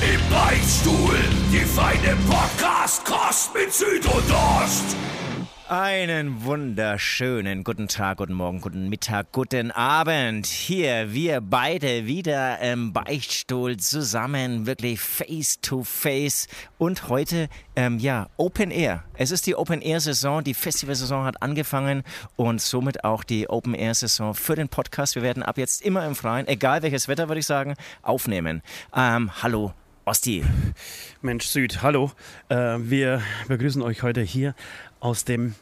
Im Beichtstuhl, die feine Podcast-Kost mit Süd und Ost. Einen wunderschönen guten Tag, guten Morgen, guten Mittag, guten Abend. Hier wir beide wieder im Beichtstuhl zusammen, wirklich face to face. Und heute, ähm, ja, Open Air. Es ist die Open Air Saison, die Festivalsaison hat angefangen und somit auch die Open Air Saison für den Podcast. Wir werden ab jetzt immer im Freien, egal welches Wetter, würde ich sagen, aufnehmen. Ähm, hallo, Osti. Mensch Süd, hallo. Äh, wir begrüßen euch heute hier aus dem,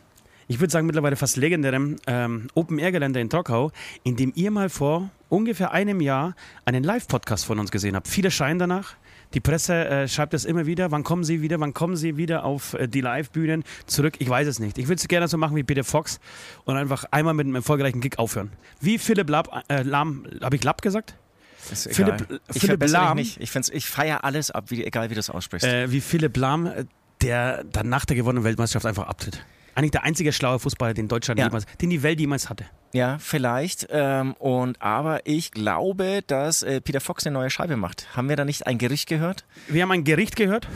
ich würde sagen mittlerweile fast legendären ähm, Open-Air-Gelände in Trockau, in dem ihr mal vor ungefähr einem Jahr einen Live-Podcast von uns gesehen habt. Viele scheinen danach. Die Presse äh, schreibt es immer wieder. Wann kommen Sie wieder? Wann kommen Sie wieder auf äh, die Live-Bühnen zurück? Ich weiß es nicht. Ich würde es gerne so machen wie Peter Fox und einfach einmal mit einem erfolgreichen Gig aufhören. Wie Philipp äh, Lahm, habe ich Lapp gesagt? Ist Philipp, egal. ich Philipp verbessere Lahm, dich nicht. Ich, ich feiere alles ab, wie, egal wie du es aussprichst. äh, wie Philipp Lahm, äh, der dann nach der gewonnenen Weltmeisterschaft einfach abtritt. Eigentlich der einzige schlaue Fußballer, den Deutschland Ja. jemals, den die Welt jemals hatte. Ja, vielleicht. Ähm, und aber ich glaube, dass äh, Peter Fox eine neue Scheibe macht. Haben wir da nicht ein Gerücht gehört? Wir haben ein Gericht gehört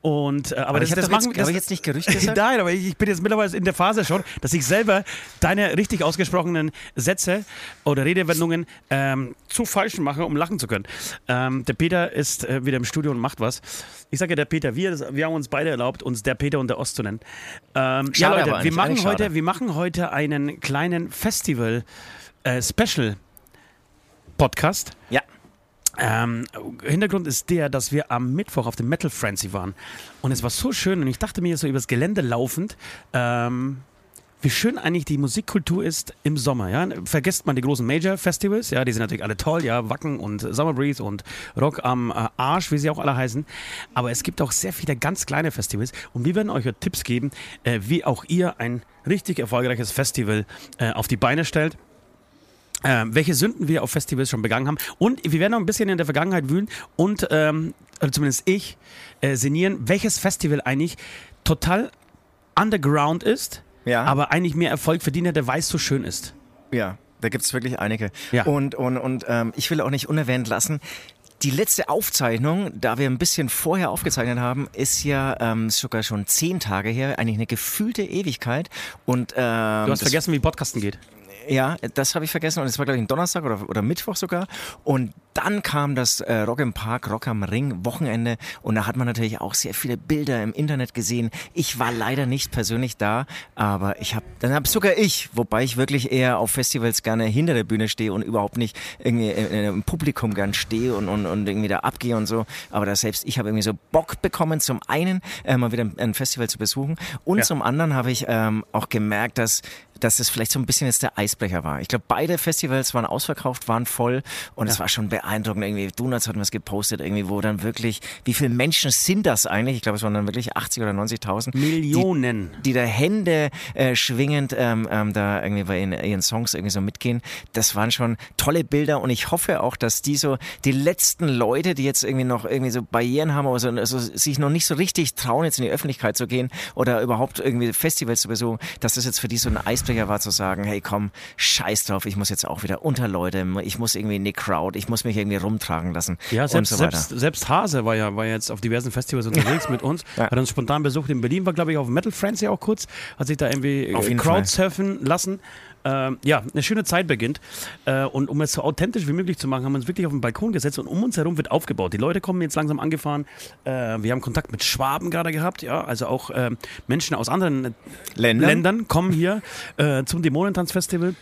und äh, aber, Aber das, ich das machen jetzt- das, ich jetzt nicht Gerücht gesagt? Nein, aber ich ich bin jetzt mittlerweile in der Phase schon, dass ich selber deine richtig ausgesprochenen Sätze oder Redewendungen ähm, zu falsch mache, um lachen zu können. Ähm, der Peter ist äh, wieder im Studio und macht was. Ich sage ja der Peter, wir, wir haben uns beide erlaubt, uns der Peter und der Ost zu nennen. Ähm, ja, Schade aber Leute, wir machen, heute, wir machen heute einen kleinen Festival-Special-Podcast. Ja. Ähm, Hintergrund ist der, dass wir am Mittwoch auf dem Metal Frenzy waren. Und es war so schön und ich dachte mir so übers Gelände laufend, ähm, wie schön eigentlich die Musikkultur ist im Sommer. Ja? Vergesst man die großen Major-Festivals, ja, die sind natürlich alle toll, ja, Wacken und Summer Breeze und Rock am äh, Arsch, wie sie auch alle heißen. Aber es gibt auch sehr viele ganz kleine Festivals und wir werden euch Tipps geben, äh, wie auch ihr ein richtig erfolgreiches Festival äh, auf die Beine stellt ähm, welche Sünden wir auf Festivals schon begangen haben. Und wir werden noch ein bisschen in der Vergangenheit wühlen und, ähm, oder zumindest ich, äh, sinnieren, welches Festival eigentlich total underground ist, Ja. aber eigentlich mehr Erfolg verdient hat, der weiß so schön ist. Ja, da gibt es wirklich einige. Ja. Und, und, und ähm, ich will auch nicht unerwähnt lassen, die letzte Aufzeichnung, da wir ein bisschen vorher aufgezeichnet haben, ist ja ähm, sogar schon zehn Tage her, eigentlich eine gefühlte Ewigkeit. Und, ähm, Du hast vergessen, wie Podcasten geht. Ja, das habe ich vergessen und es war glaube ich ein Donnerstag oder, oder Mittwoch sogar. Und dann kam das äh, Rock im Park, Rock am Ring Wochenende und da hat man natürlich auch sehr viele Bilder im Internet gesehen. Ich war leider nicht persönlich da, aber ich habe, dann habe sogar ich, wobei ich wirklich eher auf Festivals gerne hinter der Bühne stehe und überhaupt nicht irgendwie äh, im Publikum gern stehe und, und, und irgendwie da abgehe und so. Aber da selbst ich habe irgendwie so Bock bekommen, zum einen äh, mal wieder ein- ein Festival zu besuchen und Ja. zum anderen habe ich ähm, auch gemerkt, dass dass es vielleicht so ein bisschen jetzt der Eisbrecher war. Ich glaube, beide Festivals waren ausverkauft, waren voll und es war schon beeindruckend. Irgendwie, Donuts hatten was gepostet, irgendwie, wo dann wirklich, wie viele Menschen sind das eigentlich? Ich glaube, es waren dann wirklich 80 oder 90.000. Millionen. Die, die da Hände äh, schwingend ähm, ähm, da irgendwie bei ihren, ihren Songs irgendwie so mitgehen. Das waren schon tolle Bilder und ich hoffe auch, dass die so, die letzten Leute, die jetzt irgendwie noch irgendwie so Barrieren haben oder so, also sich noch nicht so richtig trauen, jetzt in die Öffentlichkeit zu gehen oder überhaupt irgendwie Festivals zu besuchen, dass das jetzt für die so ein Eisbrecher war, zu sagen, hey komm, scheiß drauf, ich muss jetzt auch wieder unter Leute, ich muss irgendwie in die Crowd, ich muss mich irgendwie rumtragen lassen Ja, selbst, so selbst, selbst Hase war ja, war jetzt auf diversen Festivals unterwegs mit uns. Ja. Hat uns spontan besucht in Berlin, war glaube ich auf Metal Frenzy auch kurz, hat sich da irgendwie Auf äh, Crowdsurfen lassen. Ähm, ja, eine schöne Zeit beginnt. Äh, und um es so authentisch wie möglich zu machen, haben wir uns wirklich auf den Balkon gesetzt und um uns herum wird aufgebaut. Die Leute kommen jetzt langsam angefahren. Äh, wir haben Kontakt mit Schwaben gerade gehabt, ja, also auch ähm, Menschen aus anderen äh, Ländern? Ländern kommen hier äh, zum Dämonentanzfestival.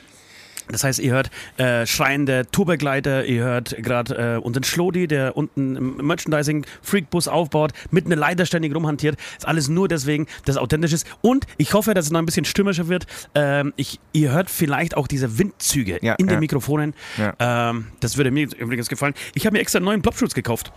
Das heißt, ihr hört äh, schreiende Tourbegleiter, ihr hört gerade äh, unseren Schlodi, der unten im Merchandising Freakbus aufbaut, mit einer Leiter ständig rumhantiert. Ist alles nur deswegen, dass es authentisch ist. Und ich hoffe, dass es noch ein bisschen stürmischer wird. Ähm, ich, ihr hört vielleicht auch diese Windzüge Ja, in den ja. Mikrofonen. Ja. Ähm, das würde mir übrigens gefallen. Ich habe mir extra einen neuen Plopschutz gekauft.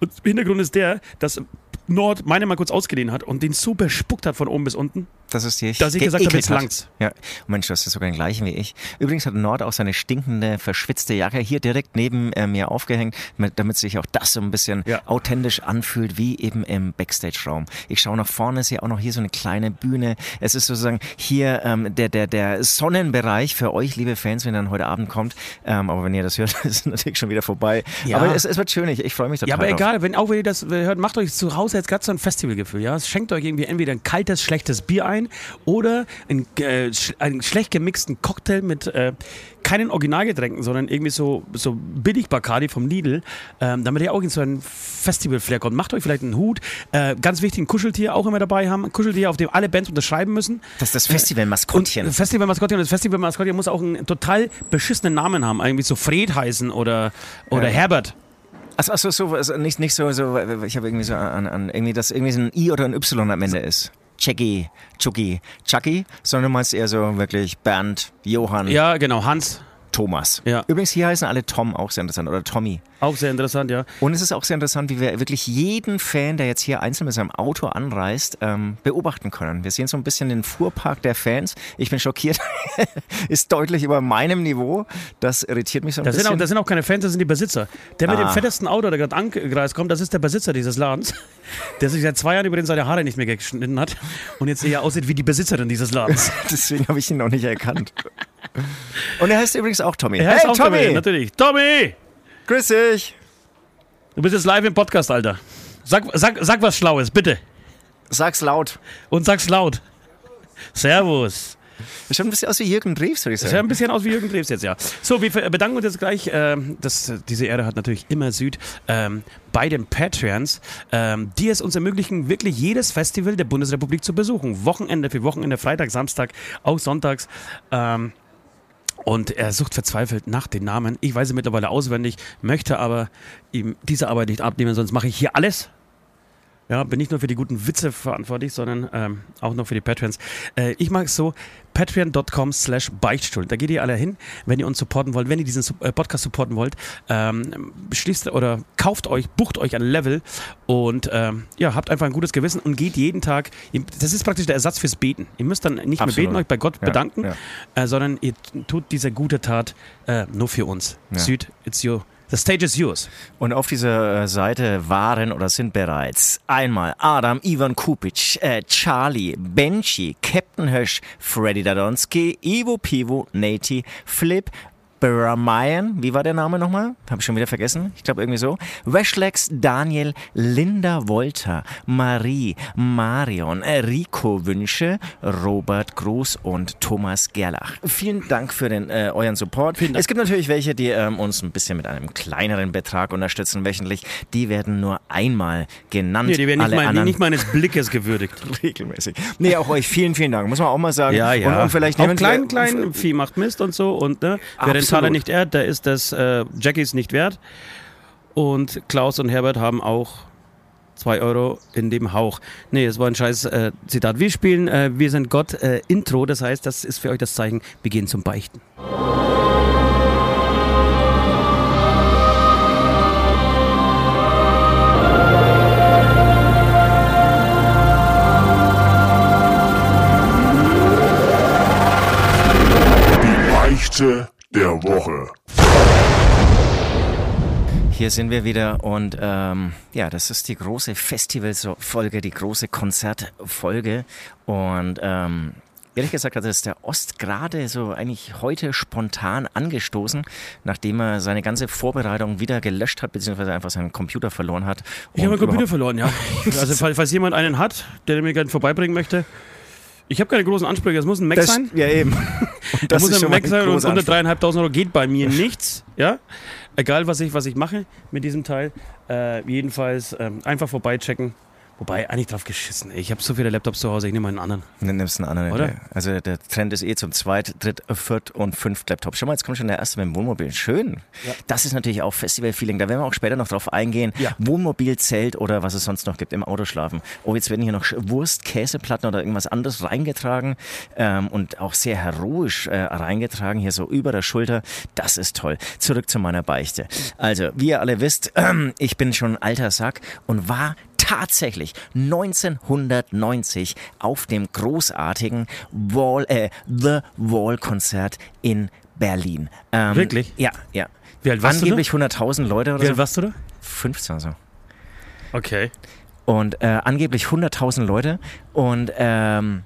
Und Hintergrund ist der, dass Nord meine mal kurz ausgeliehen hat und den so bespuckt hat von oben bis unten, Das ist die dass ich gesagt habe, jetzt langt's. Ja, Mensch, hast ja sogar den gleichen wie ich. Übrigens hat Nord auch seine stinkende, verschwitzte Jacke hier direkt neben äh, mir aufgehängt, mit, damit sich auch das so ein bisschen Ja. authentisch anfühlt, wie eben im Backstage-Raum. Ich schaue nach vorne, sehe auch noch hier so eine kleine Bühne. Es ist sozusagen hier ähm, der, der, der Sonnenbereich für euch, liebe Fans, wenn ihr dann heute Abend kommt. Ähm, aber wenn ihr das hört, ist es natürlich schon wieder vorbei. Ja. Aber es, es wird schön, ich, ich freue mich total Ja, aber drauf. egal, wenn auch wenn ihr das hört, macht euch zu Hause jetzt gerade so ein Festivalgefühl, ja? Schenkt euch irgendwie entweder ein kaltes, schlechtes Bier ein oder ein, äh, sch einen schlecht gemixten Cocktail mit äh, keinen Originalgetränken, sondern irgendwie so, so billig Bacardi vom Lidl, ähm, damit ihr auch in so ein Festival-Flair kommt. Macht euch vielleicht einen Hut, äh, ganz wichtig, ein Kuscheltier auch immer dabei haben, ein Kuscheltier, auf dem alle Bands unterschreiben müssen. Das ist das Festival-Maskottchen. Festival-Maskottchen, das Festival-Maskottchen muss auch einen total beschissenen Namen haben, irgendwie so Fred heißen oder, oder Ja. Herbert. Achso, achso, so, also nicht, nicht so, so, ich habe irgendwie so an, an irgendwie, dass irgendwie so ein I oder ein Y am Ende ist. Jackie, Chucky, Chucky, sondern du meinst eher so wirklich Bernd, Johann, Ja, genau, Hans. Thomas. Ja. Übrigens, hier heißen alle Tom, auch sehr interessant, oder Tommy. Auch sehr interessant, ja. Und es ist auch sehr interessant, wie wir wirklich jeden Fan, der jetzt hier einzeln mit seinem Auto anreist, ähm, beobachten können. Wir sehen so ein bisschen den Fuhrpark der Fans. Ich bin schockiert. ist deutlich über meinem Niveau. Das irritiert mich so ein Das sind, bisschen. auch, das sind auch keine Fans, das sind die Besitzer. Der mit Ah. dem fettesten Auto, der gerade angereist kommt, das ist der Besitzer dieses Ladens, der sich seit zwei Jahren über den seine Haare nicht mehr geschnitten hat und jetzt eher aussieht wie die Besitzerin dieses Ladens. Deswegen habe ich ihn noch nicht erkannt. Und er heißt übrigens auch Tommy. Er heißt hey, auch Tommy! Natürlich. Tommy! Grüß dich! Du bist jetzt live im Podcast, Alter. Sag, sag, sag was Schlaues, bitte. Sag's laut. Und sag's laut. Servus. Das schaut ein bisschen aus wie Jürgen Drews, würde ich Das sieht sagen. ein bisschen aus wie Jürgen Drews jetzt, ja. So, wir bedanken uns jetzt gleich. Ähm, das, diese Ehre hat natürlich immer Süd ähm, bei den Patreons, ähm, die es uns ermöglichen, wirklich jedes Festival der Bundesrepublik zu besuchen. Wochenende für Wochenende, Freitag, Samstag, auch sonntags. Ähm, und er sucht verzweifelt nach den Namen. Ich weiß sie mittlerweile auswendig, möchte aber ihm diese Arbeit nicht abnehmen, sonst mache ich hier alles. Ja, bin nicht nur für die guten Witze verantwortlich, sondern ähm, auch noch für die Patrons. Äh, ich mag es so, patreon.com slash beichtstuhl. Da geht ihr alle hin, wenn ihr uns supporten wollt, wenn ihr diesen äh, Podcast supporten wollt. Ähm, schließt oder kauft euch, bucht euch ein Level und ähm, ja, habt einfach ein gutes Gewissen und geht jeden Tag. Das ist praktisch der Ersatz fürs Beten. Ihr müsst dann nicht Absolut. mehr beten, euch bei Gott Ja, bedanken, ja. Äh, sondern ihr tut diese gute Tat äh, nur für uns. Ja. Süd, it's your, the stage is yours. Und auf dieser äh, Seite waren oder sind bereits einmal Adam, Ivan Kupic, äh, Charlie, Benji, Captain Hirsch, Freddy Dadonski, Ivo Pivo, Nati, Flip, Bramayan, wie war der Name nochmal? Habe ich schon wieder vergessen. Ich glaube irgendwie so. Weshlex, Daniel, Linda Wolter, Marie, Marion, Rico Wünsche, Robert Groß und Thomas Gerlach. Vielen Dank für den, äh, euren Support. Dank. Es gibt natürlich welche, die ähm, uns ein bisschen mit einem kleineren Betrag unterstützen wöchentlich. Die werden nur einmal genannt. Nee, die werden nicht, Alle mein, nicht meines Blickes gewürdigt. regelmäßig. Nee, auch euch vielen, vielen Dank. Muss man auch mal sagen. Ja, ja. Und, und vielleicht auch klein, klein Vieh macht Mist und so. Und ne, wer den Taler nicht ehrt, der ist das äh, Jackies nicht wert. Und Klaus und Herbert haben auch zwei Euro in dem Hauch. Nee, es war ein scheiß äh, Zitat. Wir spielen äh, Wir sind Gott äh, Intro. Das heißt, das ist für euch das Zeichen, wir gehen zum Beichten. Der Woche. Hier sind wir wieder und ähm, ja, das ist die große Festivalfolge, die große Konzertfolge und ähm, ehrlich gesagt hat es der Ost gerade so eigentlich heute spontan angestoßen, nachdem er seine ganze Vorbereitung wieder gelöscht hat, beziehungsweise einfach seinen Computer verloren hat. Ich habe meinen Computer verloren, ja. Also falls, falls jemand einen hat, der mir gerne vorbeibringen möchte. Ich habe keine großen Ansprüche. Es muss ein Mac Das, sein. ja, eben. Und Da das muss ein Mac sein und unter dreieinhalbtausend Euro geht bei mir nichts. Ja, egal was ich, was ich mache mit diesem Teil. Äh, jedenfalls ähm, einfach vorbeichecken. Wobei, eigentlich drauf geschissen. ey. Ich habe so viele Laptops zu Hause, ich nehme einen anderen. Dann nimmst du einen anderen. Oder? ja. Also der Trend ist eh zum Zweit-, Dritt-, Viert- und Fünft Laptop. Schau mal, jetzt kommt schon der erste mit dem Wohnmobil. Schön. Das ist natürlich auch Festival-Feeling. Da werden wir auch später noch drauf eingehen. Ja. Wohnmobil, Zelt oder was es sonst noch gibt im Autoschlafen. Oh, jetzt werden hier noch Wurst, Käseplatten oder irgendwas anderes reingetragen ähm, und auch sehr heroisch äh, reingetragen, hier so über der Schulter. Das ist toll. Zurück zu meiner Beichte. Also, wie ihr alle wisst, ähm, ich bin schon ein alter Sack und war tatsächlich 1990 auf dem großartigen Wall, äh, The Wall Konzert in Berlin. Ähm, Wirklich? Ja, ja. Wie alt warst Angeblich 100.000 Leute oder Wie alt so. warst du da? 15 so. Okay. Und äh, angeblich 100.000 Leute. Und ähm,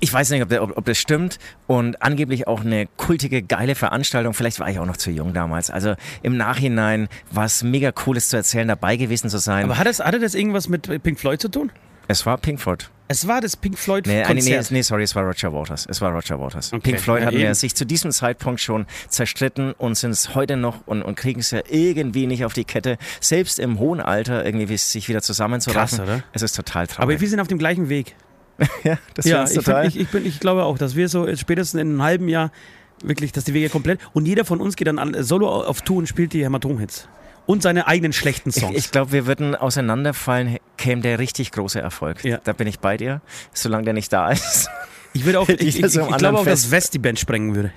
ich weiß nicht, ob, der, ob, ob das stimmt. Und angeblich auch eine kultige, geile Veranstaltung. Vielleicht war ich auch noch zu jung damals. Also im Nachhinein war es mega cooles zu erzählen, dabei gewesen zu sein. Aber hat das, hatte das irgendwas mit Pink Floyd zu tun? es war Pink Floyd. Es war das Pink Floyd Nee, nee, nee, Konzert. nee, sorry, es war Roger Waters. Es war Roger Waters. Okay. Pink Floyd Ja, hatten ja sich zu diesem Zeitpunkt schon zerstritten und sind es heute noch und, und kriegen es ja irgendwie nicht auf die Kette, selbst im hohen Alter irgendwie sich wieder zusammenzuraffen. Krass, oder? Es ist total Aber traurig. wir sind auf dem gleichen Weg. ja, das ja, ich, total. find, ich, ich, bin, ich glaube auch, dass wir so spätestens in einem halben Jahr wirklich, dass die Wege komplett und jeder von uns geht dann an, solo auf Tour und spielt die Hämatom-Hits. Und seine eigenen schlechten Ich, Songs. ich glaube, wir würden auseinanderfallen, käme der richtig große Erfolg. Ja. Da bin ich bei dir, solange der nicht da ist. Ich würde auch, ich, ich, ich, ich glaube auch, dass. West die Band sprengen würde.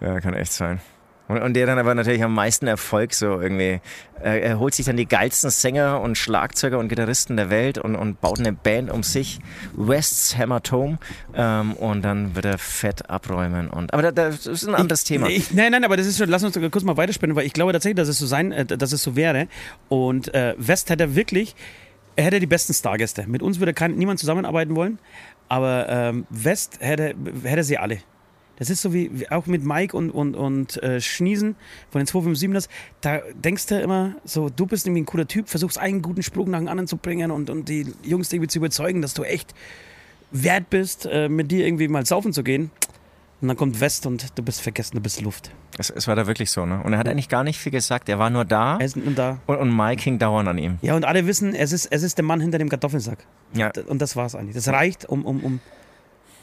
Ja, kann echt sein. Und, und der dann aber natürlich am meisten Erfolg so irgendwie. Äh, er holt sich dann die geilsten Sänger und Schlagzeuger und Gitarristen der Welt und, und baut eine Band um sich, West's Hämatom, ähm, und dann wird er fett abräumen. Und, aber da, da, das ist ein anderes Thema. Ich, nein, nein, aber das ist schon, lass uns doch kurz mal weiterspinnen, weil ich glaube tatsächlich, dass es so sein, äh, dass es so wäre. Und äh, West hätte wirklich, er hätte die besten Stargäste. Mit uns würde kein, niemand zusammenarbeiten wollen, aber ähm, West hätte, hätte sie alle. Das ist so wie, auch mit Mike und, und, und äh, Schniesen von den 257ers. Da denkst du immer so, du bist irgendwie ein cooler Typ, versuchst einen guten Spruch nach dem anderen zu bringen und, und die Jungs irgendwie zu überzeugen, dass du echt wert bist, äh, mit dir irgendwie mal saufen zu gehen. Und dann kommt West und du bist vergessen, du bist Luft. Es, es war da wirklich so, ne? Und er hat eigentlich gar nicht viel gesagt. Er war nur da Er ist und da. und, und Mike hing dauernd an ihm. Ja, und alle wissen, es ist, es ist der Mann hinter dem Kartoffelsack. Ja. Und das war's eigentlich. Das reicht, um, um, um.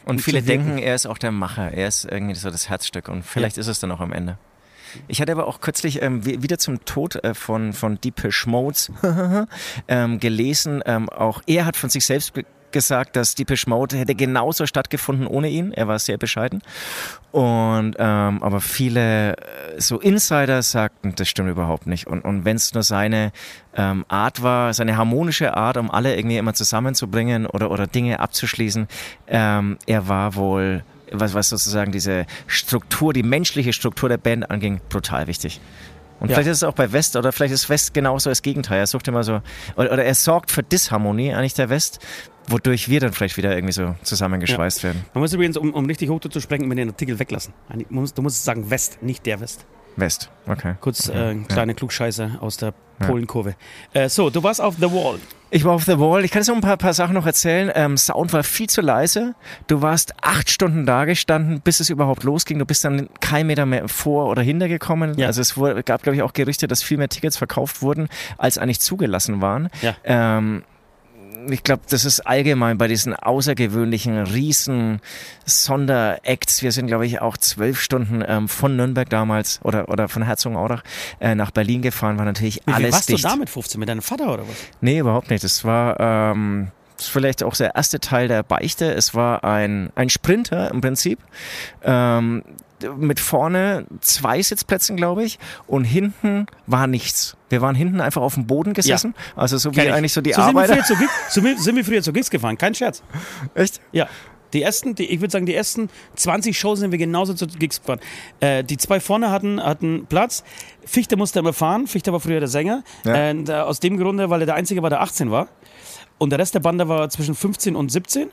Und viele denken, er ist auch der Macher. Er ist irgendwie so das Herzstück. Und vielleicht ist es dann auch am Ende. Ich hatte aber auch kürzlich ähm, wi- wieder zum Tod äh, von, von Deepish Modes ähm, gelesen. Ähm, auch er hat von sich selbst gesagt, dass Deepish Mode hätte genauso stattgefunden ohne ihn. Er war sehr bescheiden. Und ähm, aber viele äh, so Insider sagten, das stimmt überhaupt nicht. Und, und wenn es nur seine ähm, Art war, seine harmonische Art, um alle irgendwie immer zusammenzubringen oder, oder Dinge abzuschließen, ähm, er war wohl, was, was sozusagen diese Struktur, die menschliche Struktur der Band anging, brutal wichtig. Und Ja. vielleicht ist es auch bei West, oder vielleicht ist West genauso das Gegenteil. Er sucht immer so, oder, oder er sorgt für Disharmonie, eigentlich der West, wodurch wir dann vielleicht wieder irgendwie so zusammengeschweißt werden. Man muss übrigens, um, um richtig hoch zu sprechen, mit den Artikel weglassen. Man muss- Du musst sagen West, nicht der West. West, okay. Kurz okay. äh, ein kleiner Klugscheißer aus der Polenkurve. Äh, so, du warst auf The Wall. Ich war auf The Wall. Ich kann jetzt noch ein paar, paar Sachen noch erzählen. Ähm, Sound war viel zu leise. Du warst acht Stunden da gestanden, bis es überhaupt losging. Du bist dann kein Meter mehr vor oder hinter gekommen. Ja. Also es wurde, gab, glaube ich, auch Gerüchte, dass viel mehr Tickets verkauft wurden, als eigentlich zugelassen waren. Ja. Ähm, ich glaube, das ist allgemein bei diesen außergewöhnlichen riesen Sonderacts. Wir sind, glaube ich, auch zwölf Stunden ähm, von Nürnberg damals oder, oder von Herzogenaurach äh, nach Berlin gefahren. War natürlich Wie, alles warst dicht. du da mit 15? Mit deinem Vater oder was? Nee, überhaupt nicht. Das war ähm, das ist vielleicht auch der erste Teil der Beichte. Es war ein, ein Sprinter im Prinzip. Ähm, mit vorne zwei Sitzplätzen, glaube ich, und hinten war nichts. Wir waren hinten einfach auf dem Boden gesessen. Also so wie Kenn ich. eigentlich so die so sind wir, Arbeiter. früher zu Gigs, so sind wir früher zu Gigs gefahren, kein Scherz. Echt? Ja. Die ersten, die, ich würde sagen, die ersten 20 Shows sind wir genauso zu Gigs gefahren. Äh, die zwei vorne hatten, hatten Platz. Fichte musste immer fahren. Fichte war früher der Sänger. Ja. Und, äh, aus dem Grunde, weil er der Einzige war, der 18 war. Und der Rest der Bande war zwischen 15 und 17.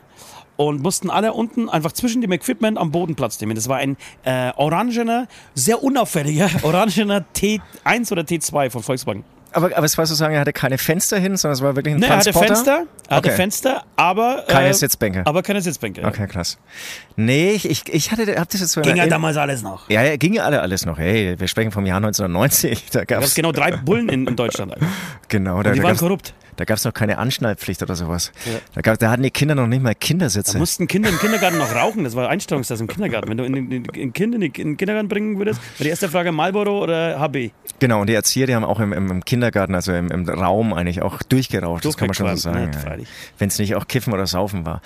Und mussten alle unten einfach zwischen dem Equipment am Boden Platz nehmen. Das war ein äh, orangener, sehr unauffälliger, orangener T1 oder T2 von Volkswagen. Aber, aber es war sozusagen, er hatte keine Fenster hin, sondern es war wirklich ein Ne, er hatte Transporter. Fenster, er hatte Okay. Fenster, aber. Keine äh, Sitzbänke. Aber keine Sitzbänke. Okay, krass. Nee, ich, ich, ich hatte, hab das jetzt so in Ging ja damals alles noch. Ja, ja, ging ja alle alles noch. Hey, wir sprechen vom Jahr 1990. Da gab es genau drei Bullen in, in Deutschland. Alter. genau, da, Die da waren korrupt. Da gab es noch keine Anschnallpflicht oder sowas. Da, gab, da hatten die Kinder noch nicht mal Kindersitze. Da mussten Kinder im Kindergarten noch rauchen. Das war Einstellungstest im Kindergarten. Wenn du in, in, in Kind in, den Kindergarten bringen würdest, war die erste Frage Marlboro oder HB? Genau, und die Erzieher, die haben auch im, im, Kindergarten, also im, im, Raum eigentlich auch durchgeraucht. Das kann man schon so sagen. Ja. Wenn es nicht auch Kiffen oder Saufen war.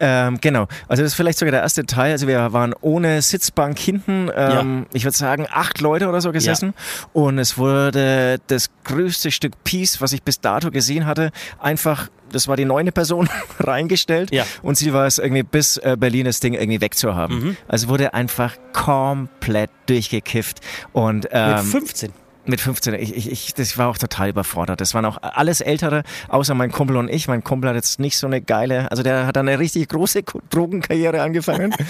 Ähm, genau, also das ist vielleicht sogar der erste Teil. Also wir waren ohne Sitzbank hinten, ähm, ja. ich würde sagen, acht Leute oder so gesessen. Ja. Und es wurde das größte Stück Peace, was ich bis dato gesehen hatte, einfach das war die neunte Person reingestellt ja. und sie war es irgendwie bis äh, Berlin das Ding irgendwie wegzuhaben. Mhm. Also wurde einfach komplett durchgekifft und ähm, mit 15 mit 15, ich, ich, ich, das war auch total überfordert. Das waren auch alles Ältere, außer mein Kumpel und ich. Mein Kumpel hat jetzt nicht so eine geile, also der hat eine richtig große Drogenkarriere angefangen.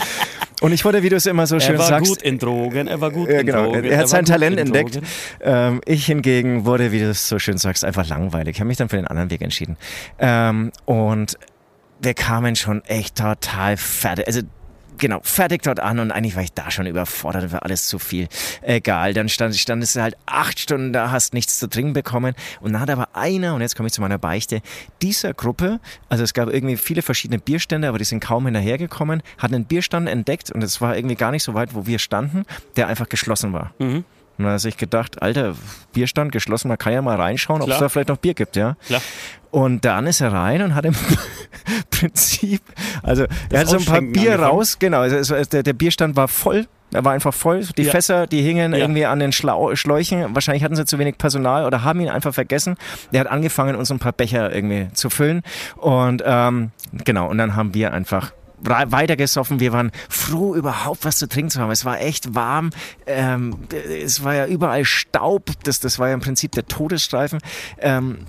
Und ich wurde, wie du es immer so schön sagst. Er war gut in Drogen, er war gut ja, in genau. Drogen. Er hat er sein Talent entdeckt. Ähm, ich hingegen wurde, wie du es so schön sagst, einfach langweilig. Ich habe mich dann für den anderen Weg entschieden. Ähm, und wir kamen schon echt total fertig. Also genau, fertig dort an und eigentlich war ich da schon überfordert, war alles zu viel. Egal, dann stand, standest du halt acht Stunden da, hast nichts zu trinken bekommen und dann hat aber einer, und jetzt komme ich zu meiner Beichte, dieser Gruppe, also es gab irgendwie viele verschiedene Bierstände, aber die sind kaum hinterhergekommen, hat einen Bierstand entdeckt und es war irgendwie gar nicht so weit, wo wir standen, der einfach geschlossen war. Mhm. Und dann hat sich gedacht, alter, Bierstand geschlossen, man kann ja mal reinschauen, ob es da vielleicht noch Bier gibt, ja. Klar. Und dann ist er rein und hat im Prinzip, also das er hat so ein paar Bier angefangen. raus, genau, also der, der Bierstand war voll er war einfach voll. Die ja. Fässer, die hingen ja. irgendwie an den Schlau Schläuchen. Wahrscheinlich hatten sie zu wenig Personal oder haben ihn einfach vergessen. Der hat angefangen, uns ein paar Becher irgendwie zu füllen. Und ähm, genau, und dann haben wir einfach weitergesoffen. Wir waren froh, überhaupt was zu trinken zu haben. Es war echt warm. Ähm, es war ja überall Staub. Das, das war ja im Prinzip der Todesstreifen. Ähm,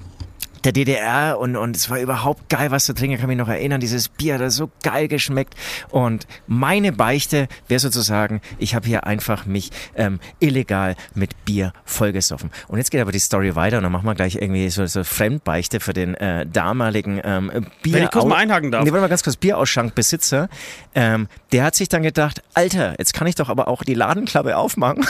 der DDR und, und es war überhaupt geil, was zu trinken. Ich kann mich noch erinnern, dieses Bier hat so geil geschmeckt. Und meine Beichte wäre sozusagen, ich habe hier einfach mich ähm, illegal mit Bier vollgesoffen. Und jetzt geht aber die Story weiter und dann machen wir gleich irgendwie so, so Fremdbeichte für den äh, damaligen ähm, Bier. Wenn ich kurz mal einhaken darf. Nee, warte mal ganz kurz, Bierausschrankbesitzer. Ähm, der hat sich dann gedacht, Alter, jetzt kann ich doch aber auch die Ladenklappe aufmachen.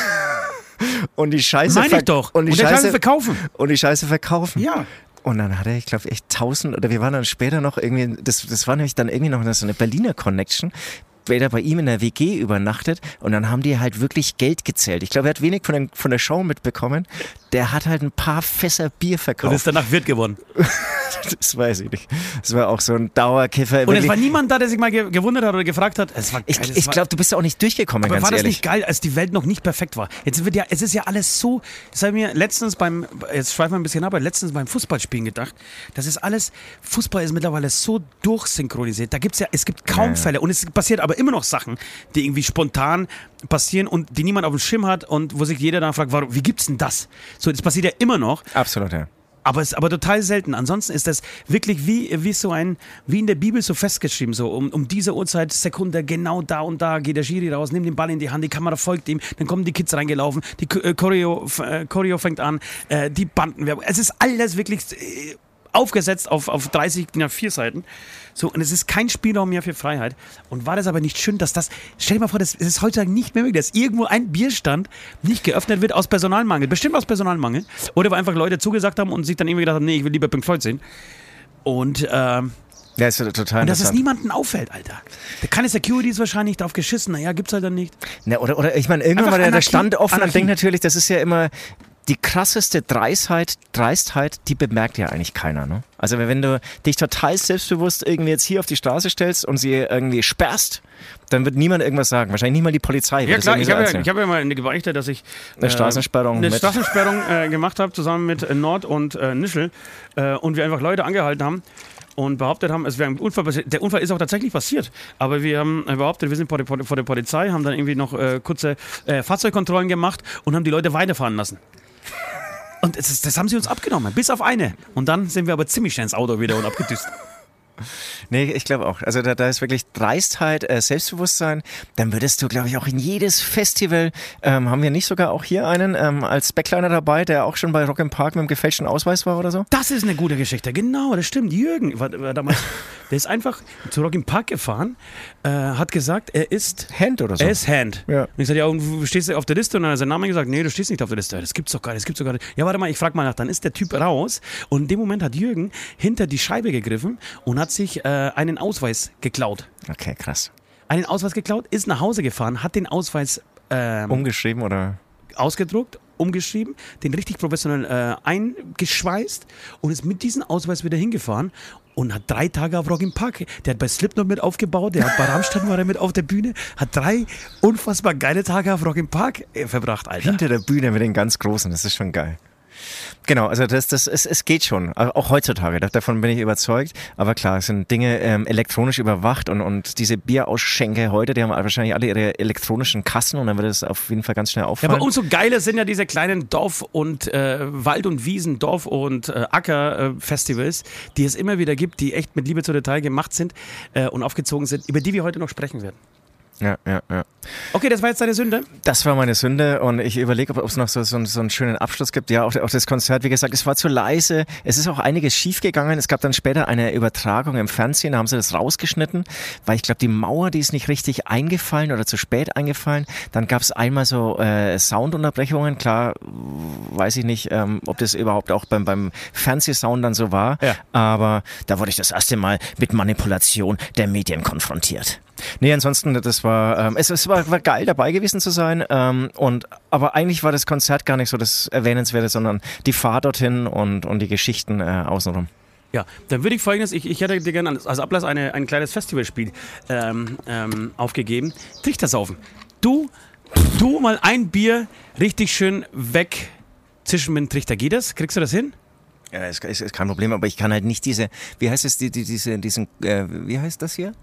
und die Scheiße Meine ich doch. Und die und Scheiße verkaufen. Und die Scheiße verkaufen. Ja. Und dann hat er, ich glaube, echt tausend, oder wir waren dann später noch irgendwie, das, das war nämlich dann irgendwie noch so eine Berliner Connection später bei ihm in der WG übernachtet und dann haben die halt wirklich Geld gezählt. Ich glaube, er hat wenig von, den, von der Show mitbekommen. Der hat halt ein paar Fässer Bier verkauft. Und ist danach Wirt geworden. das weiß ich nicht. Das war auch so ein Dauerkiffer. Und es war niemand da, der sich mal gewundert hat oder gefragt hat. Es war geil, ich ich glaube, du bist ja auch nicht durchgekommen, aber ganz war das ehrlich. nicht geil, als die Welt noch nicht perfekt war? Jetzt wird ja, es ist ja alles so, das habe ich mir letztens beim, jetzt schweifen wir ein bisschen ab, aber letztens beim Fußballspielen gedacht, das ist alles, Fußball ist mittlerweile so durchsynchronisiert. Da gibt es ja, es gibt kaum ja. Fälle und es passiert aber immer noch Sachen, die irgendwie spontan passieren und die niemand auf dem Schirm hat und wo sich jeder dann fragt, warum, wie gibt's denn das? So, das passiert ja immer noch. Absolut, ja. Aber es ist aber total selten. Ansonsten ist das wirklich wie, wie so ein, wie in der Bibel so festgeschrieben, so um, um diese Uhrzeit, Sekunde, genau da und da geht der Schiri raus, nimmt den Ball in die Hand, die Kamera folgt ihm, dann kommen die Kids reingelaufen, die äh, Choreo, äh, Choreo fängt an, äh, die Bandenwerbung. Es ist alles wirklich aufgesetzt auf, auf 30, ja, vier Seiten. So, und es ist kein Spielraum mehr für Freiheit. Und war das aber nicht schön, dass das, stell dir mal vor, das ist heutzutage nicht mehr möglich, dass irgendwo ein Bierstand nicht geöffnet wird aus Personalmangel. Bestimmt aus Personalmangel. Oder weil einfach Leute zugesagt haben und sich dann irgendwie gedacht haben, nee, ich will lieber Pink Floyd sehen. Und, ähm, ja, ist total Und dass es niemanden auffällt, Alter. Keine Security ist wahrscheinlich drauf geschissen. Naja, gibt's halt dann nicht. Na, oder, oder ich meine, irgendwann war der, Stand offen und denkt natürlich, das ist ja immer die krasseste Dreistheit, Dreistheit, die bemerkt ja eigentlich keiner. Ne? Also wenn du dich total selbstbewusst irgendwie jetzt hier auf die Straße stellst und sie irgendwie sperrst, dann wird niemand irgendwas sagen. Wahrscheinlich nicht mal die Polizei. Ja klar, ich so habe ja, hab ja mal eine gebeichtet, dass ich eine äh, Straßensperrung, eine Straßensperrung äh, gemacht habe, zusammen mit äh, Nord und äh, Nischel äh, und wir einfach Leute angehalten haben und behauptet haben, es wäre ein Unfall passiert. Der Unfall ist auch tatsächlich passiert, aber wir haben behauptet, wir sind vor der, vor der Polizei, haben dann irgendwie noch äh, kurze Fahrzeugkontrollen gemacht und haben die Leute weiterfahren lassen. Und das, das, haben sie uns abgenommen, bis auf eine. Und dann sind wir aber ziemlich schnell ins Auto wieder und abgedüst. Nee, ich glaube auch. Also da, da ist wirklich Dreistheit, äh, Selbstbewusstsein. Dann würdest du, glaube ich, auch in jedes Festival, ähm, haben wir nicht sogar auch hier einen ähm, als Backliner dabei, der auch schon bei Rock im Park mit dem gefälschten Ausweis war oder so? Das ist eine gute Geschichte. Genau, das stimmt. Jürgen war, war damals, der ist einfach zu Rock im Park gefahren, äh, hat gesagt, er ist Hand oder so. Er ist Hand. Ja. Und ich sagte, ja, und stehst du auf der Liste? Und dann hat er seinen Namen gesagt, nee, du stehst nicht auf der Liste. Das gibt's doch gar nicht, das gibt's doch gar nicht. Ja, warte mal, ich frag mal nach. Dann ist der Typ raus und in dem Moment hat Jürgen hinter die Scheibe gegriffen und hat sich äh, einen Ausweis geklaut. Okay, krass. Einen Ausweis geklaut, ist nach Hause gefahren, hat den Ausweis ähm, Umgeschrieben oder? ausgedruckt, umgeschrieben, den richtig professionell äh, eingeschweißt und ist mit diesem Ausweis wieder hingefahren und hat drei Tage auf Rock im Park. Der hat bei Slipknot mit aufgebaut, der hat bei Rammstein war er mit auf der Bühne, hat drei unfassbar geile Tage auf Rock im Park äh, verbracht, Alter. Hinter der Bühne mit den ganz Großen, das ist schon geil. Genau, also das, das, es, es geht schon, also auch heutzutage, da- davon bin ich überzeugt. Aber klar, es sind Dinge ähm, elektronisch überwacht und, und diese Bierausschenke heute, die haben wahrscheinlich alle ihre elektronischen Kassen und dann wird es auf jeden Fall ganz schnell Ja, auffallen. aber umso geiler sind ja diese kleinen Dorf- und äh, Wald- und Wiesen-, Dorf- und äh, Acker-Festivals, die es immer wieder gibt, die echt mit Liebe zu Detail gemacht sind äh, und aufgezogen sind, über die wir heute noch sprechen werden. Ja, ja, ja. Okay, das war jetzt deine Sünde. Das war meine Sünde und ich überlege, ob es noch so, so, so einen schönen Abschluss gibt. Ja, auch, auch das Konzert, wie gesagt, es war zu leise. Es ist auch einiges schiefgegangen. Es gab dann später eine Übertragung im Fernsehen, da haben sie das rausgeschnitten, weil ich glaube, die Mauer, die ist nicht richtig eingefallen oder zu spät eingefallen. Dann gab es einmal so äh, Soundunterbrechungen. Klar, weiß ich nicht, ähm, ob das überhaupt auch beim, beim Fernsehsound dann so war. Ja. Aber da wurde ich das erste Mal mit Manipulation der Medien konfrontiert. Nee, ansonsten, das war, ähm, es, es war, war geil dabei gewesen zu sein. Ähm, und, aber eigentlich war das Konzert gar nicht so das Erwähnenswerte, sondern die Fahrt dorthin und, und die Geschichten äh, außenrum. Ja, dann würde ich folgendes, ich, ich hätte dir gerne als Ablass eine, ein kleines Festivalspiel ähm, ähm, aufgegeben. Trichtersaufen. Du, du mal ein Bier richtig schön weg zwischen mit dem Trichter. Geht das? Kriegst du das hin? Ja, ist, ist, ist kein Problem, aber ich kann halt nicht diese, wie heißt es, die, die, diese, diesen, äh, wie heißt das hier?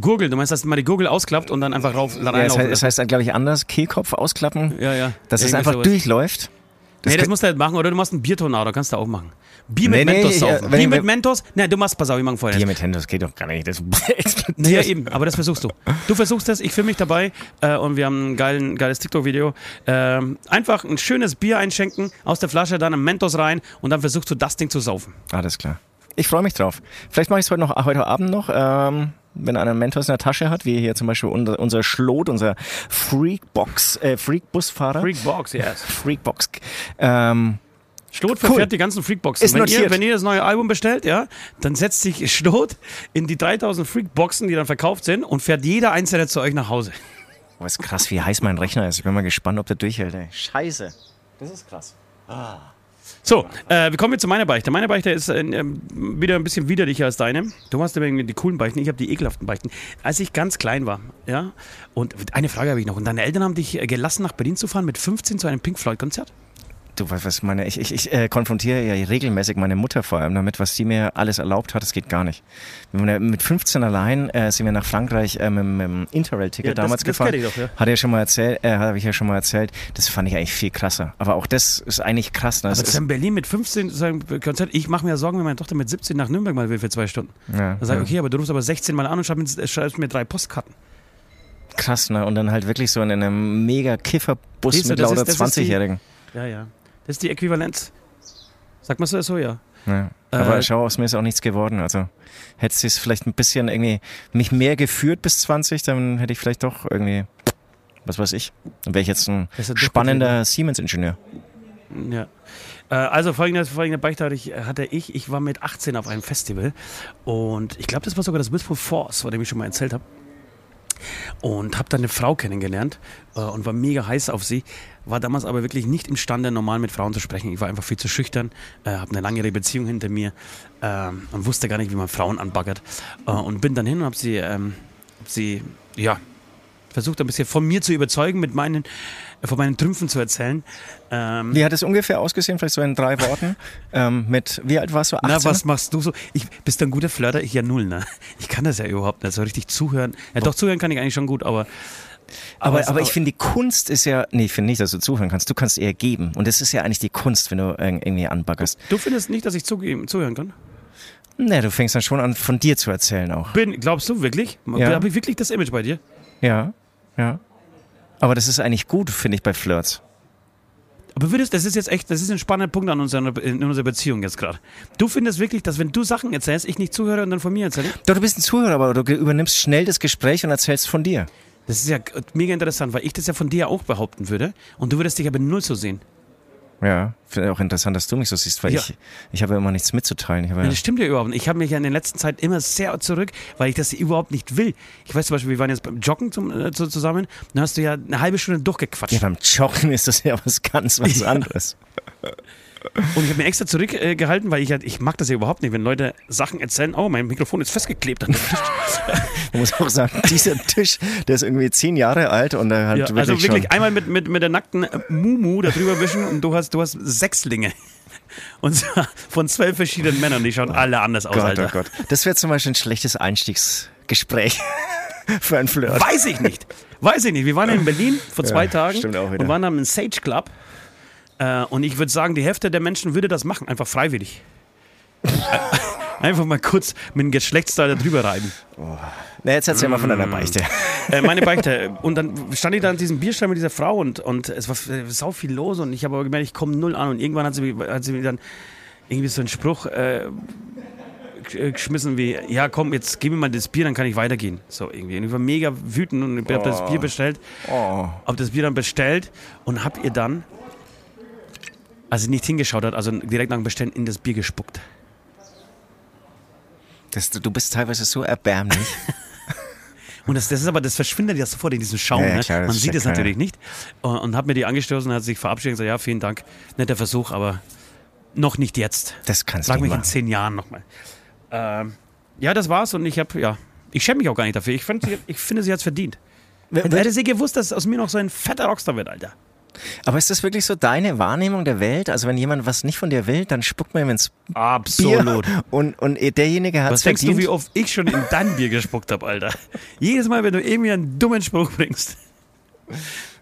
Gurgel, du meinst, dass man die Gurgel ausklappt und dann einfach rauf, Ja, reinlaufen heißt, es lässt? heißt dann, glaube ich, anders, Kehlkopf ausklappen, Ja, ja. dass es einfach sowas. durchläuft. nee, das musst du halt machen. Oder du machst einen Biertornado, kannst du auch machen. Bier mit Nee, nee, Mentos ich, äh, saufen. Bier ich- mit Mentos? Nee, du machst, pass auf, ich mach vorher. Bier mit das geht doch gar nicht. Das explodiert. Ja, eben, aber das versuchst du. Du versuchst das, ich filme mich dabei äh, und wir haben ein geilen, geiles TikTok-Video. Ähm, einfach ein schönes Bier einschenken, aus der Flasche, dann ein Mentos rein und dann versuchst du das Ding zu saufen. Alles klar. Ich freue mich drauf. Vielleicht mache ich es heute, noch, heute Abend noch, ähm, wenn einer einen Mentos in der Tasche hat, wie hier zum Beispiel unser, unser Schlot, unser Freakbox, äh, Freakbusfahrer. Freakbox, yes. Freakbox. Ähm, Schlot Cool. verfährt die ganzen Freakboxen. Ist wenn, ihr, wenn ihr das neue Album bestellt, ja, dann setzt sich Schlot in die 3000 Freakboxen, die dann verkauft sind und fährt jeder einzelne zu euch nach Hause. oh, ist krass, wie heiß mein Rechner ist. Ich bin mal gespannt, ob der durchhält. Ey. Scheiße. Das ist krass. So, äh, wir kommen jetzt zu meiner Beichte. Meine Beichte ist äh, ähm, wieder ein bisschen widerlicher als deine. Du hast irgendwie die coolen Beichten, ich habe die ekelhaften Beichten. Als ich ganz klein war, ja, und eine Frage habe ich noch. Und deine Eltern haben dich äh, gelassen, nach Berlin zu fahren mit 15 zu einem Pink Floyd-Konzert? Du, was, was meine, ich, ich, ich äh, konfrontiere ja regelmäßig meine Mutter vor allem damit, was sie mir alles erlaubt hat, das geht gar nicht. Ja mit 15 allein äh, sind wir nach Frankreich äh, mit, mit dem Interrail-Ticket Ja, das- damals das gefahren. kenn ich doch, ja. Hat er schon mal erzählt, äh, habe ich ja schon mal erzählt. Das fand ich eigentlich viel krasser. Aber auch das ist eigentlich krass. Ne? Das Aber ist, zu einem Berlin mit 15 zu einem Konzert, ich mache mir ja Sorgen, wenn meine Tochter mit 17 nach Nürnberg mal will für zwei Stunden. ja, Dann sage ja. ich, okay, aber du rufst aber 16 mal an und schreibst mir, schreibst mir drei Postkarten. krass, ne? Und dann halt wirklich so in einem mega Kifferbus Siehst mit das lauter ist- das ist die- 20-Jährigen. Ja, ja. Das ist die Äquivalenz. Sagt man so, so ja. Ja. Aber Äh, schau, aus mir ist auch nichts geworden. Also hätte es vielleicht ein bisschen irgendwie mich mehr geführt bis 20, dann hätte ich vielleicht doch irgendwie, was weiß ich, dann wäre ich jetzt ein spannender Siemens-Ingenieur. Ja. Äh, Also folgende, folgende Beichte hatte ich, hatte ich. Ich war mit 18 auf einem Festival und ich glaube, das war sogar das Wistful Force, von dem ich schon mal erzählt habe. Und habe dann eine Frau kennengelernt äh, und war mega heiß auf sie. War damals aber wirklich nicht imstande, normal mit Frauen zu sprechen. Ich war einfach viel zu schüchtern, äh, habe eine langjährige Beziehung hinter mir ähm, und wusste gar nicht, wie man Frauen anbaggert. Äh, und bin dann hin und habe sie, ähm, hab sie, ja, versucht ein bisschen von mir zu überzeugen, mit meinen, äh, von meinen Trümpfen zu erzählen. Ähm, Wie hat es ungefähr ausgesehen, vielleicht so in drei Worten? ähm, mit, wie alt warst du? 18? Na, was machst du so? Ich, bist du ein guter Flirter? Ich ja null, ne? Ich kann das ja überhaupt nicht so richtig zuhören. Ja, doch, zuhören kann ich eigentlich schon gut, aber. Aber, aber, ich finde, die Kunst ist ja, nee, ich finde nicht, dass du zuhören kannst. Du kannst eher geben. Und das ist ja eigentlich die Kunst, wenn du irg- irgendwie anbaggerst. Du findest nicht, dass ich zugeben, zuhören kann? Ne, du fängst dann schon an, von dir zu erzählen auch. Bin, glaubst du wirklich? Ja. Habe ich wirklich das Image bei dir? Ja, ja. Aber das ist eigentlich gut, finde ich, bei Flirts. Aber würdest, das ist jetzt echt, das ist ein spannender Punkt an unserer, in unserer Beziehung jetzt gerade. Du findest wirklich, dass wenn du Sachen erzählst, ich nicht zuhöre und dann von mir erzähle? Doch, du bist ein Zuhörer, aber du übernimmst schnell das Gespräch und erzählst von dir. Das ist ja mega interessant, weil ich das ja von dir auch behaupten würde und du würdest dich aber null so sehen. Ja, finde auch interessant, dass du mich so siehst, weil Ja. ich, ich habe ja immer nichts mitzuteilen. Ich Ja, das stimmt ja überhaupt nicht. Ich habe mich ja in der letzten Zeit immer sehr zurück, weil ich das überhaupt nicht will. Ich weiß zum Beispiel, wir waren jetzt beim Joggen zum, äh, zu- zusammen, dann hast du ja eine halbe Stunde durchgequatscht. ja, beim Joggen ist das ja was ganz was anderes. Und ich habe mir extra zurückgehalten, gehalten, weil ich halt, ich mag das ja überhaupt nicht, wenn Leute Sachen erzählen, oh, mein Mikrofon ist festgeklebt an dem Tisch. Man muss auch sagen, dieser Tisch, der ist irgendwie zehn Jahre alt und er hat Ja, wirklich, also wirklich schon, einmal mit, mit, mit der nackten äh, Mumu da drüber wischen und du hast, du hast Sechslinge. Und zwar von zwölf verschiedenen Männern, die schauen alle anders aus, Gott, Alter. oh Gott. Das wäre zum Beispiel ein schlechtes Einstiegsgespräch für ein Flirt. Weiß ich nicht. Weiß ich nicht. Wir waren in Berlin vor zwei Ja, Tagen stimmt auch wieder. und waren am Sage Club. Äh, und ich würde sagen, die Hälfte der Menschen würde das machen, einfach freiwillig. einfach mal kurz mit dem Geschlechtsteil da drüber reiben. Na, jetzt erzähl mal von Mm. deiner Beichte. Äh, meine Beichte. Und dann stand ich da an diesem Bierstand mit dieser Frau und, und es war äh, sau viel los und ich habe aber gemerkt, ich komme null an. Und irgendwann hat sie, mir- hat sie mir dann irgendwie so einen Spruch äh, äh, geschmissen wie, ja komm, jetzt gib mir mal das Bier, dann kann ich weitergehen. So irgendwie. Und ich war mega wütend und ich habe das Bier bestellt. Oh. Habe das Bier dann bestellt und habe ihr dann, als sie nicht hingeschaut hat, also direkt nach dem Bestellen in das Bier gespuckt. Das, du bist teilweise so erbärmlich. Und das, das ist aber, das verschwindet ja sofort in diesem Schaum. Ja, ja, ne? klar, das Man sieht es natürlich nicht. Und, und hat mir die angestoßen, hat sich verabschiedet und gesagt, ja, vielen Dank. Netter Versuch, aber noch nicht jetzt. Das kannst Frag du mich nicht in machen. zehn Jahren nochmal. Ähm, ja, das war's und ich habe, ja, ich schäme mich auch gar nicht dafür. Ich, find, sie- ich finde, sie hat's verdient. Hätte, hätte sie gewusst, dass aus mir noch so ein fetter Rockstar wird, Alter. Aber ist das wirklich so deine Wahrnehmung der Welt? Also wenn jemand was nicht von dir will, dann spuckt man ihm ins Bier Absolut. und, und derjenige hat Was es denkst verdient. du, wie oft ich schon in dein Bier gespuckt habe, Alter? Jedes Mal, wenn du irgendwie einen dummen Spruch bringst.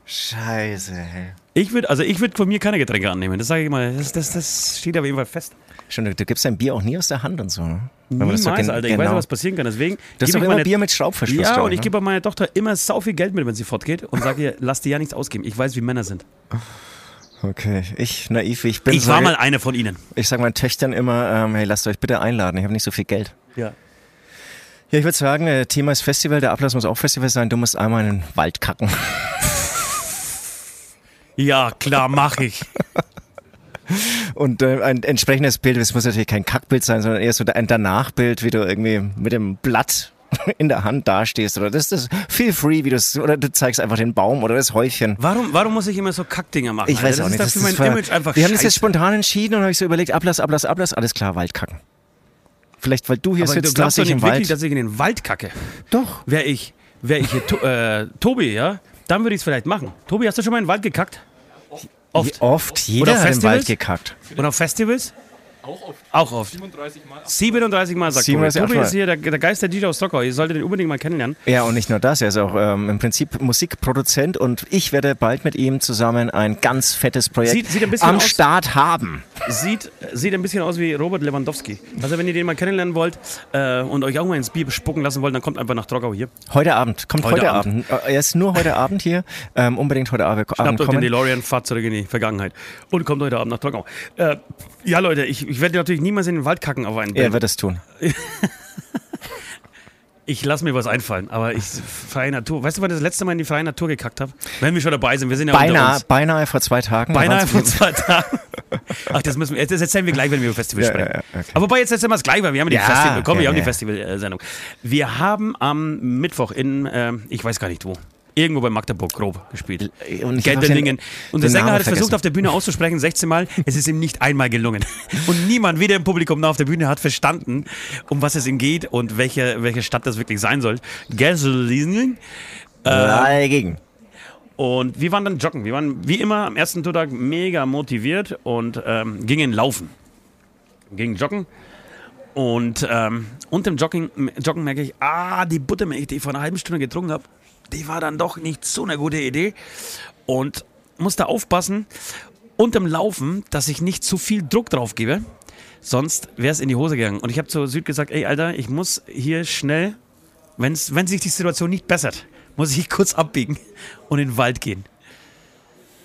Scheiße. ey. Ich würde, also ich würde von mir keine Getränke annehmen. Das sage ich mal. Das, das, das steht auf jeden Fall fest. Schon, du, du gibst dein Bier auch nie aus der Hand und so. Ne? Niemals, das so Alter. Ich weiß genau. ja, was passieren kann. Deswegen hast gebe doch ich immer meine, Bier mit Schraubverschluss. Ja, glaub und ich ne? gebe meiner Tochter immer sau viel Geld mit, wenn sie fortgeht und sage ihr, lass dir ja nichts ausgeben. Ich weiß, wie Männer sind. Okay, ich, naiv wie ich bin, Ich war sage, mal eine von ihnen. ich sage meinen Töchtern immer, ähm, hey, lasst euch bitte einladen, ich habe nicht so viel Geld. Ja. Ja, ich würde sagen, äh, Thema ist Festival, der Ablass muss auch Festival sein, du musst einmal in den Wald kacken. Ja, klar, mach ich. Und äh, ein entsprechendes Bild, das muss natürlich kein Kackbild sein, sondern eher so ein Danachbild, wie du irgendwie mit dem Blatt in der Hand dastehst. Oder das ist feel free, wie du oder du zeigst einfach den Baum oder das Häufchen. Warum, warum muss ich immer so Kackdinger machen? Ich weiß Alter? auch nicht. Das ist dafür war- mein Image einfach Wir haben das jetzt scheiße. spontan entschieden und habe ich so überlegt, Ablass, Ablass, Ablass, alles klar, Waldkacken. Vielleicht, weil du hier Aber du sitzt, glaubst lass doch ich nicht im wirklich, Wald. dass ich in den Wald kacke. Doch. Wäre ich, wär ich hier to äh, Tobi, ja, dann würde ich es vielleicht machen. Tobi, hast du schon mal in den Wald gekackt? Oft. Oft. Jeder Oder hat im? Wald gekackt. Und auf Festivals? Auch oft. Auch oft. 37 Mal. 37 Mal sagt 37 Tobi. Ist hier der, der Geist der DJ aus Stockholm. Ihr solltet den unbedingt mal kennenlernen. Ja, und nicht nur das, er ist auch ähm, im Prinzip Musikproduzent und ich werde bald mit ihm zusammen ein ganz fettes Projekt Sieht- sieht ein bisschen am aus- Start haben. Sieht, sieht ein bisschen aus wie Robert Lewandowski. Also wenn ihr den mal kennenlernen wollt äh, und euch auch mal ins Bier spucken lassen wollt, dann kommt einfach nach Trockau hier. Heute Abend, kommt heute, Heute Abend. Äh, Er ist nur heute Abend hier, ähm, unbedingt heute Abend, Abend Schnappt euch den kommen. DeLorean, fahrt zurück in die Vergangenheit und kommt heute Abend nach Trockau. Äh, ja Leute, ich, ich werde natürlich niemals in den Wald kacken auf einen Er Band. wird es tun. Ich lasse mir was einfallen, aber ich freie Natur. Weißt du, wann ich das letzte Mal in die freie Natur gekackt habe? Wenn wir schon dabei sind, wir sind ja Beinahe, beinahe vor zwei Tagen. Beinahe vor zwei Tagen. Ach, das müssen wir, das erzählen wir gleich, wenn wir über Festival Ja, sprechen. ja, okay. Aber wobei, jetzt erzählen wir es gleich, weil wir haben die Ja, Festival, komm, ja, wir haben die. Festival-Sendung. Wir haben am Mittwoch in, äh, ich weiß gar nicht wo, irgendwo bei Magdeburg grob gespielt. Und hab Gelterlingen. den- Und der Sänger hat es versucht, auf der Bühne auszusprechen, 16 Mal. Es ist ihm nicht einmal gelungen. Und niemand, weder im Publikum noch auf der Bühne, hat verstanden, um was es ihm geht und welche, welche Stadt das wirklich sein soll. Gelterlingen. Dagegen. Und wir waren dann joggen. Wir waren wie immer am ersten Tourtag mega motiviert und ähm, gingen laufen. Gingen joggen. Und ähm, unter dem Jogging, Joggen merke ich, ah, die Buttermilch, die ich vor einer halben Stunde getrunken habe, die war dann doch nicht so eine gute Idee. Und musste aufpassen, unterm Laufen, dass ich nicht zu viel Druck drauf gebe. Sonst wäre es in die Hose gegangen. Und ich habe zu Süd gesagt, ey, Alter, ich muss hier schnell, wenn's, wenn sich die Situation nicht bessert, muss ich kurz abbiegen und in den Wald gehen.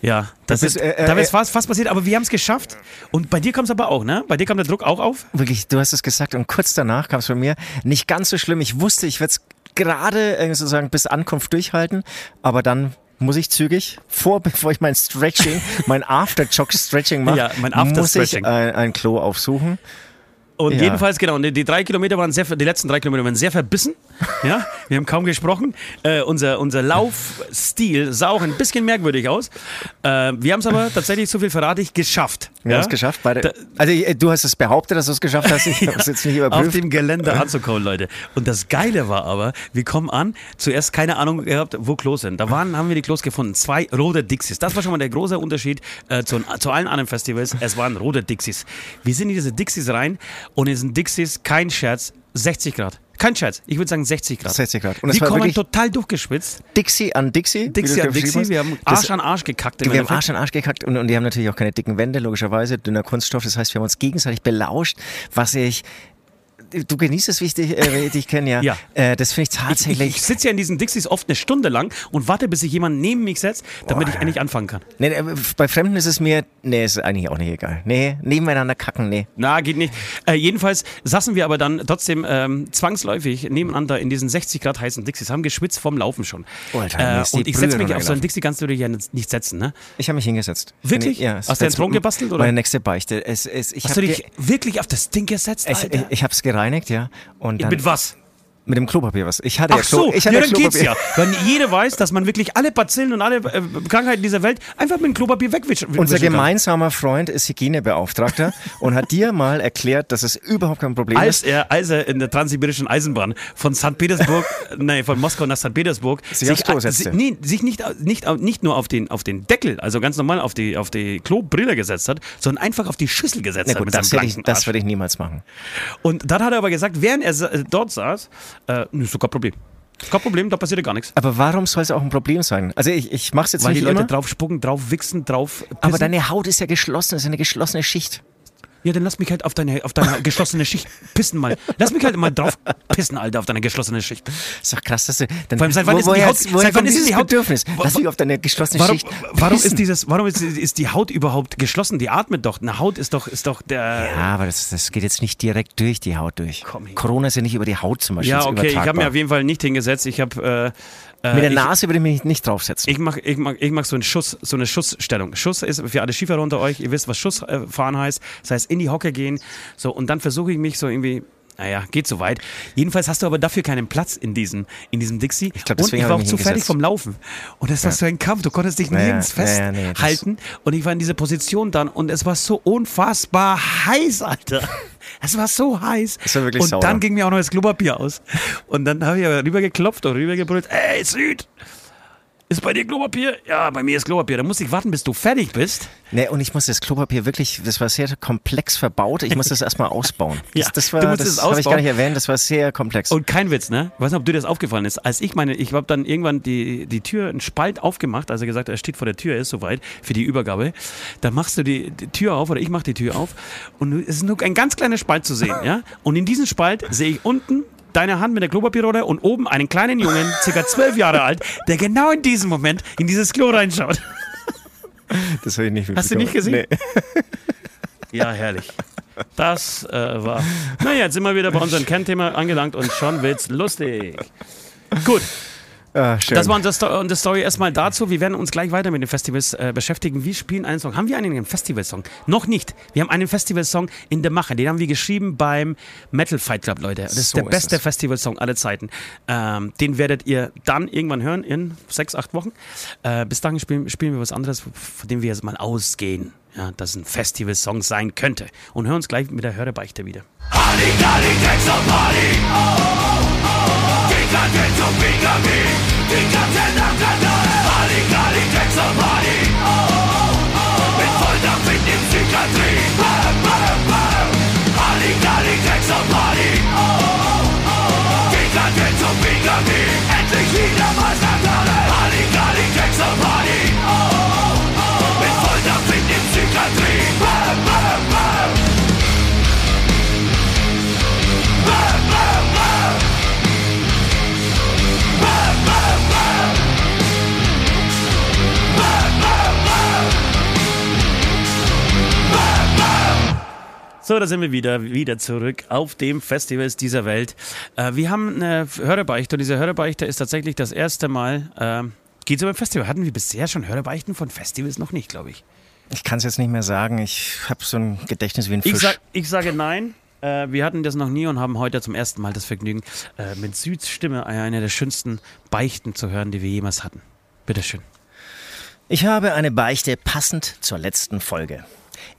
Ja, das bist, ist, äh, äh, da ist fast, fast passiert, aber wir haben es geschafft. Und bei dir kommt es aber auch, ne? Bei dir kam der Druck auch auf? Wirklich, du hast es gesagt und kurz danach kam es von mir. Nicht ganz so schlimm. Ich wusste, ich werde es gerade äh, sozusagen bis Ankunft durchhalten, aber dann muss ich zügig vor, bevor ich mein Stretching, mein After-Jog-Stretching mache, Ja, mein muss ich ein, ein Klo aufsuchen. Und Ja. jedenfalls, genau, die, die drei Kilometer waren sehr, die letzten drei Kilometer waren sehr verbissen. Ja, wir haben kaum gesprochen. Äh, unser, unser Laufstil sah auch ein bisschen merkwürdig aus. Äh, wir haben es aber tatsächlich, so viel verrate ich, geschafft. Wir ja? haben es geschafft. Beide. Da- also du hast es behauptet, dass du es geschafft hast. Ich habe es jetzt nicht auf überprüft. dem Gelände anzukommen, Leute. Und das Geile war aber, wir kommen an, zuerst keine Ahnung gehabt, wo Klos sind. Da waren, haben wir die Klos gefunden. Zwei rote Dixies. Das war schon mal der große Unterschied äh, zu, zu allen anderen Festivals. Es waren rote Dixies. Wir sind in diese Dixies rein und in diesen Dixies, kein Scherz, 60 Grad. Kein Scherz, ich würde sagen 60 Grad. 60 Grad. Und war kommen total durchgeschwitzt. Dixie an Dixie. Dixie an Dixie, wir haben Das- Arsch an Arsch gekackt. Wir haben. Arsch an Arsch gekackt und, und die haben natürlich auch keine dicken Wände, logischerweise, dünner Kunststoff. Das heißt, wir haben uns gegenseitig belauscht, was ich. Du genießt es, wie ich dich, äh, wie ich dich kenne, ja. Ja. Äh, das finde ich Ich, tatsächlich. ich sitze ja in diesen Dixies oft eine Stunde lang und warte, bis sich jemand neben mich setzt, damit ich endlich anfangen kann. nee, äh, bei Fremden ist es mir. Nee, ist eigentlich auch nicht egal. Nee, nebeneinander kacken, nee. Na, geht nicht. Äh, jedenfalls saßen wir aber dann trotzdem ähm, zwangsläufig nebeneinander in diesen 60 Grad heißen Dixies, haben geschwitzt vom Laufen schon. Alter, mir äh, und ich setze mich auf so einen. Dixie, kannst du dich ja nicht setzen, ne? Ich habe mich hingesetzt. Wirklich? Ja, Hast du einen Thron gebastelt, oder? Meine nächste Beichte. Es, es, ich Hast du dich wirklich auf das Ding gesetzt, ich, Alter? ich, ich habe es gereinigt, ja. Und dann Mit was? Mit dem Klopapier was. Ich hatte Ach ja Klo, so, ich ja, hatte dann geht's Klopapier. ja. Wenn jeder weiß, dass man wirklich alle Bazillen und alle äh, Krankheiten dieser Welt einfach mit dem Klopapier wegwischen Unser wischen kann. gemeinsamer Freund ist Hygienebeauftragter und hat dir mal erklärt, dass es überhaupt kein Problem als ist. er, als er in der transsibirischen Eisenbahn von St. Petersburg, nee, von Moskau nach St. Petersburg, Sich aufs Klo setzte. si- nee, sich nicht, nicht, nicht nur auf den, auf den Deckel, also ganz normal auf die, auf die Klobrille gesetzt hat, sondern einfach auf die Schüssel gesetzt Na hat gut, mit das, ich, das würde ich niemals machen. Und dann hat er aber gesagt, während er äh, dort saß, äh, ist doch kein Problem. Kein Problem, da passiert ja gar nichts. Aber warum soll es auch ein Problem sein? Also ich, ich mache es jetzt Weil die nicht Leute immer, drauf spucken, drauf wichsen, drauf pissen. aber deine Haut ist ja geschlossen, das ist eine geschlossene Schicht. Ja, dann lass mich halt auf deine, auf deine geschlossene Schicht pissen mal. Lass mich halt mal drauf pissen, Alter, auf deine geschlossene Schicht. Ist doch krass, dass du... Dann, Vor allem, seit wann ist woher, die Haut- woher seit wann ist die Haut- Bedürfnis? Lass mich auf deine geschlossene Warum, Schicht warum, pissen. ist dieses, warum ist, ist die Haut überhaupt geschlossen? Die atmet doch. Eine Haut ist doch, ist doch der. Ja, aber das, das geht jetzt nicht direkt durch die Haut durch. Corona ist ja nicht über die Haut zum Beispiel Ja, okay, ich habe mir auf jeden Fall nicht hingesetzt. Ich habe. Äh, äh, Mit der ich, Nase würde ich mich nicht draufsetzen. Ich mach, ich mach, ich mach so, einen Schuss, so eine Schussstellung. Schuss ist für alle Skifahrer unter euch, ihr wisst, was Schuss äh, fahren heißt. Das heißt, in die Hocke gehen. So, und dann versuche ich mich so irgendwie. Naja, geht so weit. Jedenfalls hast du aber dafür keinen Platz in diesem, in diesem Dixie. Ich glaub, und deswegen ich war auch zu fertig vom Laufen. Und das war so ein Kampf. Du konntest dich Ja, ja, nirgends ja, ja, das- festhalten. und ich war in dieser Position dann und es war so unfassbar heiß, Alter. Es war so heiß. Es war wirklich und sauer. dann ging mir auch noch das Klopapier aus. Und dann habe ich aber rübergeklopft und rübergebrüllt, ey, Süd, ist bei dir Klopapier? Ja, bei mir ist Klopapier. Da muss ich warten, bis du fertig bist. Nee, und ich muss das Klopapier wirklich, das war sehr komplex verbaut. Ich muss das erstmal ausbauen. Das, Ja, das du war, musst das es habe ich gar nicht erwähnt, das war sehr komplex. Und kein Witz, ne? Ich weiß nicht, ob dir das aufgefallen ist. Als ich meine, ich habe dann irgendwann die, die Tür, einen Spalt aufgemacht, also gesagt, er steht vor der Tür, er ist soweit für die Übergabe. Dann machst du die, die Tür auf oder ich mache die Tür auf und es ist nur ein ganz kleiner Spalt zu sehen, ja? Und in diesem Spalt sehe ich unten deine Hand mit der Klopapierrolle und oben einen kleinen Jungen, circa zwölf Jahre alt, der genau in diesem Moment in dieses Klo reinschaut. das habe ich nicht Hast du nicht gesehen? Nee. Ja, herrlich. Das äh, war. Naja, jetzt sind wir wieder bei unserem Kernthema angelangt und schon wird's lustig. Gut, Ah, schön. das war unsere, Sto unsere Story erstmal dazu. Wir werden uns gleich weiter mit den Festivals äh, beschäftigen. Wir spielen einen Song. Haben wir einen Festivalsong? Noch nicht. Wir haben einen Festivalsong in der Mache. Den haben wir geschrieben beim Metal Fight Club, Leute. Das ist So der ist beste es. Festivalsong aller Zeiten. Ähm, den werdet ihr dann irgendwann hören in sechs, acht Wochen. Äh, bis dahin spielen, spielen wir was anderes, von dem wir jetzt mal ausgehen. Ja, dass ein Festivalsong sein könnte. Und hören uns gleich mit der Hörebeichte wieder. Halligalli, Text auf Party. Oh, oh, oh. Die ganze zum Bigami. Die ganze Nacht allein. Halligalli, Text auf Party. Oh, oh, oh. Mit Volldampf in dem Psychiatrie. Bam, bam, bam. Halligalli, Text auf Party. Oh, oh, oh. Die ganze zum Bigami. Endlich So, da sind wir wieder, wieder zurück auf dem Festivals dieser Welt. Äh, wir haben eine Hörerbeichte und diese Hörerbeichte ist tatsächlich das erste Mal, äh, geht so beim Festival. Hatten wir bisher schon Hörerbeichten von Festivals? Noch nicht, glaube ich. Ich kann es jetzt nicht mehr sagen. Ich habe so ein Gedächtnis wie ein Fisch. Ich, sag, ich sage nein. Äh, wir hatten das noch nie und haben heute zum ersten Mal das Vergnügen, äh, mit Süds Stimme eine der schönsten Beichten zu hören, die wir jemals hatten. Bitteschön. Ich habe eine Beichte passend zur letzten Folge.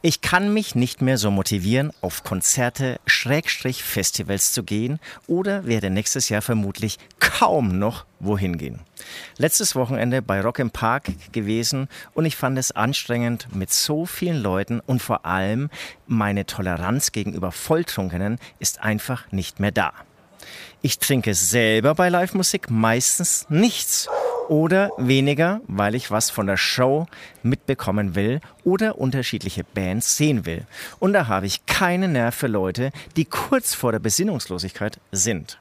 Ich kann mich nicht mehr so motivieren, auf Konzerte, Schrägstrich Festivals zu gehen oder werde nächstes Jahr vermutlich kaum noch wohin gehen. Letztes Wochenende bei Rock im Park gewesen und ich fand es anstrengend mit so vielen Leuten und vor allem meine Toleranz gegenüber Volltrunkenen ist einfach nicht mehr da. Ich trinke selber bei Live-Musik meistens nichts oder weniger, weil ich was von der Show mitbekommen will oder unterschiedliche Bands sehen will. Und da habe ich keinen Nerv für Leute, die kurz vor der Besinnungslosigkeit sind.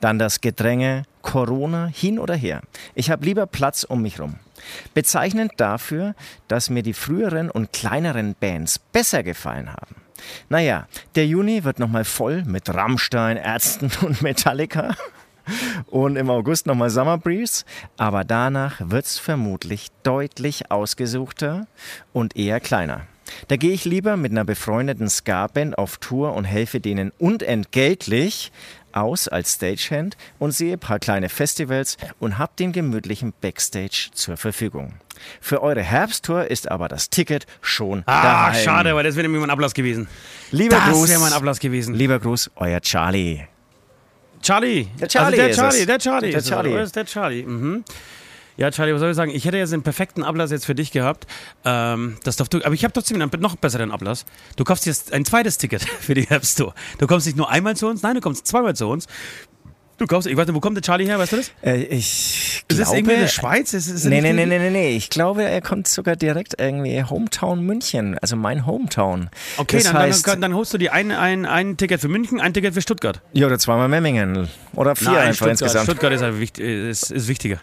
Dann das Gedränge, Corona hin oder her. Ich habe lieber Platz um mich rum. Bezeichnend dafür, dass mir die früheren und kleineren Bands besser gefallen haben. Naja, der Juni wird nochmal voll mit Rammstein, Ärzten und Metallica und im August nochmal Summer Breeze. Aber danach wird es vermutlich deutlich ausgesuchter und eher kleiner. Da gehe ich lieber mit einer befreundeten Ska-Band auf Tour und helfe denen unentgeltlich aus als Stagehand und sehe ein paar kleine Festivals und hab den gemütlichen Backstage zur Verfügung. Für eure Herbsttour ist aber das Ticket schon Ah, daheim. schade, weil das wäre nämlich mein Ablass gewesen. Lieber Das Gruß, wäre mein Ablass gewesen. lieber Gruß, euer Charlie. Charlie. Der Charlie also der Charlie, der Charlie. Der. Charlie. Oder ist der Charlie. Mhm. Ja, Charlie, was soll ich sagen? Ich hätte jetzt einen perfekten Ablass jetzt für dich gehabt. Ähm, das darf du, aber ich habe trotzdem einen noch besseren Ablass. Du kaufst jetzt ein zweites Ticket für die Herbsttour. Du kommst nicht nur einmal zu uns, nein, du kommst zweimal zu uns. Du kaufst, ich weiß nicht, wo kommt der Charlie her, weißt du das? Äh, ich Ist glaube, das irgendwie in der Schweiz? Ist, ist Nee, nee, nee, nee, nee, nee. Ich glaube, er kommt sogar direkt irgendwie Hometown München, also mein Hometown. Okay, das dann, heißt, dann, dann holst du dir ein, ein, ein Ticket für München, ein Ticket für Stuttgart. ja, oder zweimal Memmingen. Oder vier Nein, einfach Stuttgart, insgesamt. Stuttgart ist, halt wichtig, ist, ist wichtiger.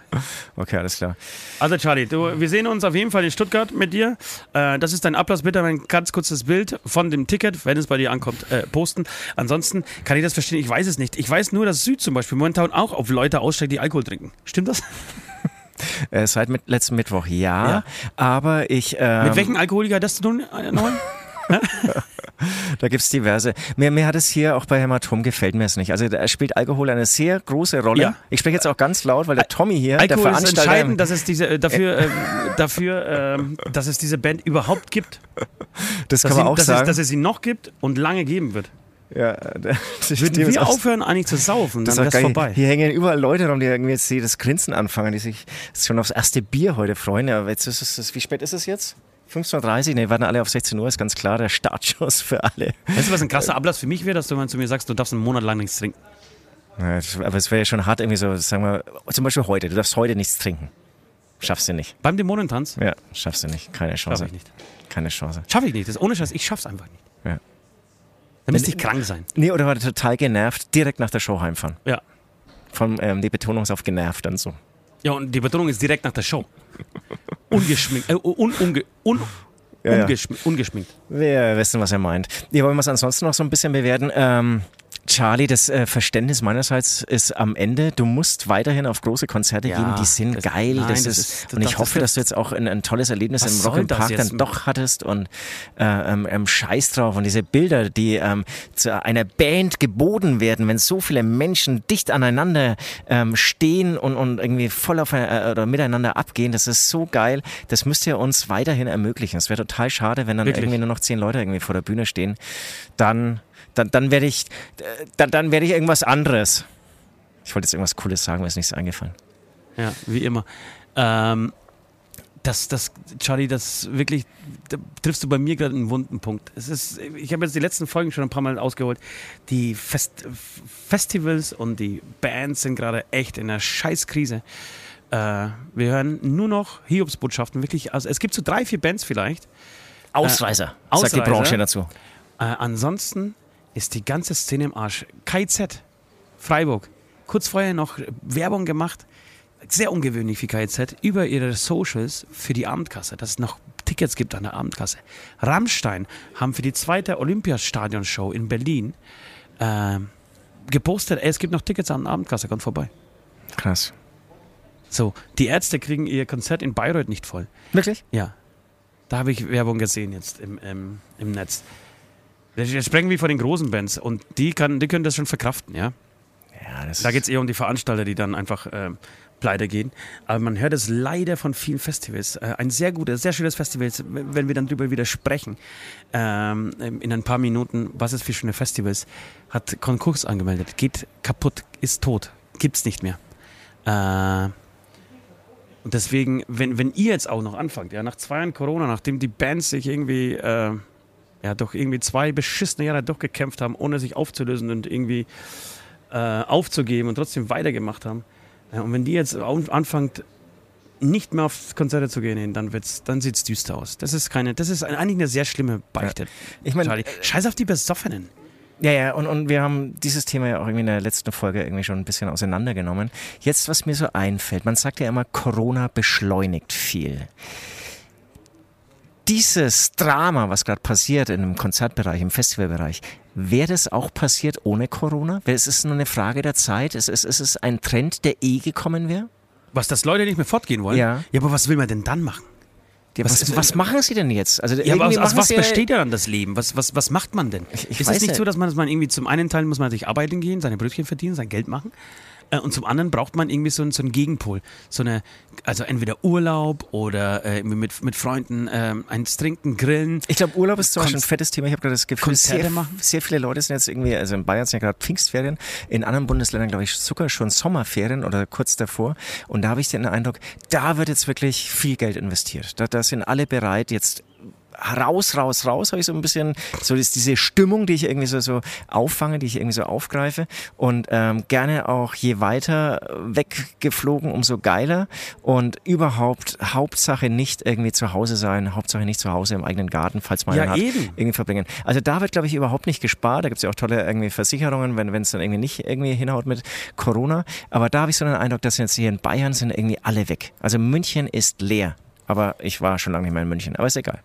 Okay, alles klar. Also Charlie, du, wir sehen uns auf jeden Fall in Stuttgart mit dir. Äh, das ist dein Ablass. Bitte ein ganz kurzes Bild von dem Ticket, wenn es bei dir ankommt, äh, posten. Ansonsten kann ich das verstehen. Ich weiß es nicht. Ich weiß nur, dass Süd zum Beispiel momentan auch auf Leute aussteigt, die Alkohol trinken. Stimmt das? Äh, seit mit, letzten Mittwoch ja, Ja. aber ich. Ähm, Mit welchen Alkoholiker hat das zu tun? Äh? Da gibt's diverse. Mir, mir hat es hier auch bei Hämatom gefällt mir es nicht. Also da spielt Alkohol eine sehr große Rolle. Ja. Ich spreche jetzt auch ganz laut, weil der Tommy hier, der Alkohol ist Veranstalter. entscheidend, dass es diese, äh, dafür, äh, dafür ähm, dass es diese Band überhaupt gibt. das Dass, kann man sie, auch dass, sagen. Es, dass es sie noch gibt und lange geben wird. Ja, das Würden wir aufhören, eigentlich zu saufen, dann wäre es vorbei. Hier hängen überall Leute rum, die irgendwie jetzt das Grinsen anfangen, die sich schon aufs erste Bier heute freuen. Aber jetzt ist es, wie spät ist es jetzt? 15.30 Uhr? Ne, warten alle auf 16 Uhr, ist ganz klar der Startschuss für alle. Weißt du, was ein krasser Ablass für mich wäre, dass du mal zu mir sagst, du darfst einen Monat lang nichts trinken? Ja, aber es wäre ja schon hart, irgendwie so, sagen wir, zum Beispiel heute, du darfst heute nichts trinken. Schaffst du nicht. Beim Dämonentanz? Ja, schaffst du nicht. Keine Chance. Schaff ich nicht. Keine Chance. Schaffe ich nicht. Das ist ohne Scheiß, ich schaff's einfach nicht. Ja. Dann müsste ich krank sein. Nee, oder war total genervt, direkt nach der Show heimfahren. Ja. Von, ähm, die Betonung ist auf genervt dann so. Ja, und die Betonung ist direkt nach der Show. Ungeschminkt. Äh, un, unge, un, Ja, ja. ungeschminkt, ungeschminkt. Wir wissen, was er meint. Ja, wollen wir es ansonsten noch so ein bisschen bewerten? Ähm, Charlie, das äh, Verständnis meinerseits ist am Ende, du musst weiterhin auf große Konzerte Ja, gehen, die sind das- geil. nein, das das ist, ist- und ich das- hoffe, das- dass du jetzt auch ein, ein tolles Erlebnis im Rock Park dann doch hattest und äh, ähm, ähm, Scheiß drauf und diese Bilder, die ähm, zu einer Band geboten werden, wenn so viele Menschen dicht aneinander ähm, stehen und, und irgendwie voll auf äh, oder miteinander abgehen, das ist so geil. Das müsst ihr uns weiterhin ermöglichen. Es wäre total schade, wenn dann Wirklich. irgendwie nur noch zehn Leute irgendwie vor der Bühne stehen. Dann, dann, dann werde ich, äh, dann, dann werde ich irgendwas anderes. Ich wollte jetzt irgendwas Cooles sagen, mir ist nichts eingefallen. Ja, wie immer. Ähm, das, das, Charlie, das wirklich, da triffst du bei mir gerade einen wunden Punkt. Es ist, ich habe jetzt die letzten Folgen schon ein paar Mal ausgeholt. Die Fest, Festivals und die Bands sind gerade echt in einer Scheißkrise. Äh, wir hören nur noch Hiobsbotschaften, wirklich. Also es gibt so drei, vier Bands vielleicht. Ausreißer, sagt die Ausreißer. Branche dazu. Äh, ansonsten ist die ganze Szene im Arsch. KZ, Freiburg, kurz vorher noch Werbung gemacht, sehr ungewöhnlich für KZ, über ihre Socials für die Abendkasse, dass es noch Tickets gibt an der Abendkasse. Rammstein haben für die zweite Olympiastadion-Show in Berlin äh, gepostet, es gibt noch Tickets an der Abendkasse, kommt vorbei. Krass. So, die Ärzte kriegen ihr Konzert in Bayreuth nicht voll. Wirklich? Ja. Da habe ich Werbung gesehen jetzt im, im, im Netz. Wir sprechen wie von den großen Bands und die, kann, die können das schon verkraften, ja. Ja, Da geht es eher um die Veranstalter, die dann einfach ähm, pleite gehen. Aber man hört es leider von vielen Festivals. Äh, ein sehr gutes, sehr schönes Festival, wenn wir dann darüber wieder sprechen, ähm, in ein paar Minuten, was es für schöne Festivals, hat Konkurs angemeldet. Geht kaputt, ist tot, gibt's nicht mehr. Äh, und deswegen, wenn, wenn ihr jetzt auch noch anfangt, ja, nach zwei Jahren Corona, nachdem die Bands sich irgendwie, äh, ja, doch irgendwie zwei beschissene Jahre durchgekämpft haben, ohne sich aufzulösen und irgendwie äh, aufzugeben und trotzdem weitergemacht haben. Ja, und wenn die jetzt anfangt, nicht mehr auf Konzerte zu gehen, dann, wird's, dann sieht es düster aus. Das ist keine, das ist eigentlich eine sehr schlimme Beichte. Ich meine, Charlie. Scheiß auf die Besoffenen. Ja, ja, und, und wir haben dieses Thema ja auch irgendwie in der letzten Folge irgendwie schon ein bisschen auseinandergenommen. Jetzt, was mir so einfällt, man sagt ja immer, Corona beschleunigt viel. Dieses Drama, was gerade passiert in dem Konzertbereich, im Festivalbereich, wäre das auch passiert ohne Corona? Es ist nur eine Frage der Zeit. Es ist, es ist ein Trend, der eh gekommen wäre. Was, dass Leute nicht mehr fortgehen wollen? Ja. Ja, aber was will man denn dann machen? Ja, Was- was, was machen sie denn jetzt? Also Ja, aber aus, aus was besteht ja dann das Leben? Was, was, was macht man denn? Ich- ich ist es nicht nicht. so, dass man, dass man irgendwie zum einen Teil muss man natürlich arbeiten gehen, seine Brötchen verdienen, sein Geld machen. Äh, und zum anderen braucht man irgendwie so, einen- so einen Gegenpol. So eine, also entweder Urlaub oder äh, mit, mit Freunden ähm, eins trinken, grillen. Ich glaube, Urlaub ist zum Beispiel ein fettes Thema. Ich habe gerade das Gefühl, Konzerte sehr, machen? sehr viele Leute sind jetzt irgendwie, also in Bayern sind ja gerade Pfingstferien, in anderen Bundesländern, glaube ich, sogar schon Sommerferien oder kurz davor. Und da habe ich den Eindruck, da wird jetzt wirklich viel Geld investiert. Da, da sind alle bereit, jetzt raus, raus, raus, habe ich so ein bisschen, so ist diese Stimmung, die ich irgendwie so, so auffange, die ich irgendwie so aufgreife und ähm, gerne auch je weiter weggeflogen, umso geiler und überhaupt Hauptsache nicht irgendwie zu Hause sein, Hauptsache nicht zu Hause im eigenen Garten, falls man Ja, einen hat, eben. irgendwie verbringen. Also da wird, glaube ich, überhaupt nicht gespart, da gibt es ja auch tolle irgendwie Versicherungen, wenn es dann irgendwie nicht irgendwie hinhaut mit Corona, aber da habe ich so den Eindruck, dass jetzt hier in Bayern sind irgendwie alle weg. Also München ist leer. Aber ich war schon lange nicht mehr in München. Aber ist egal.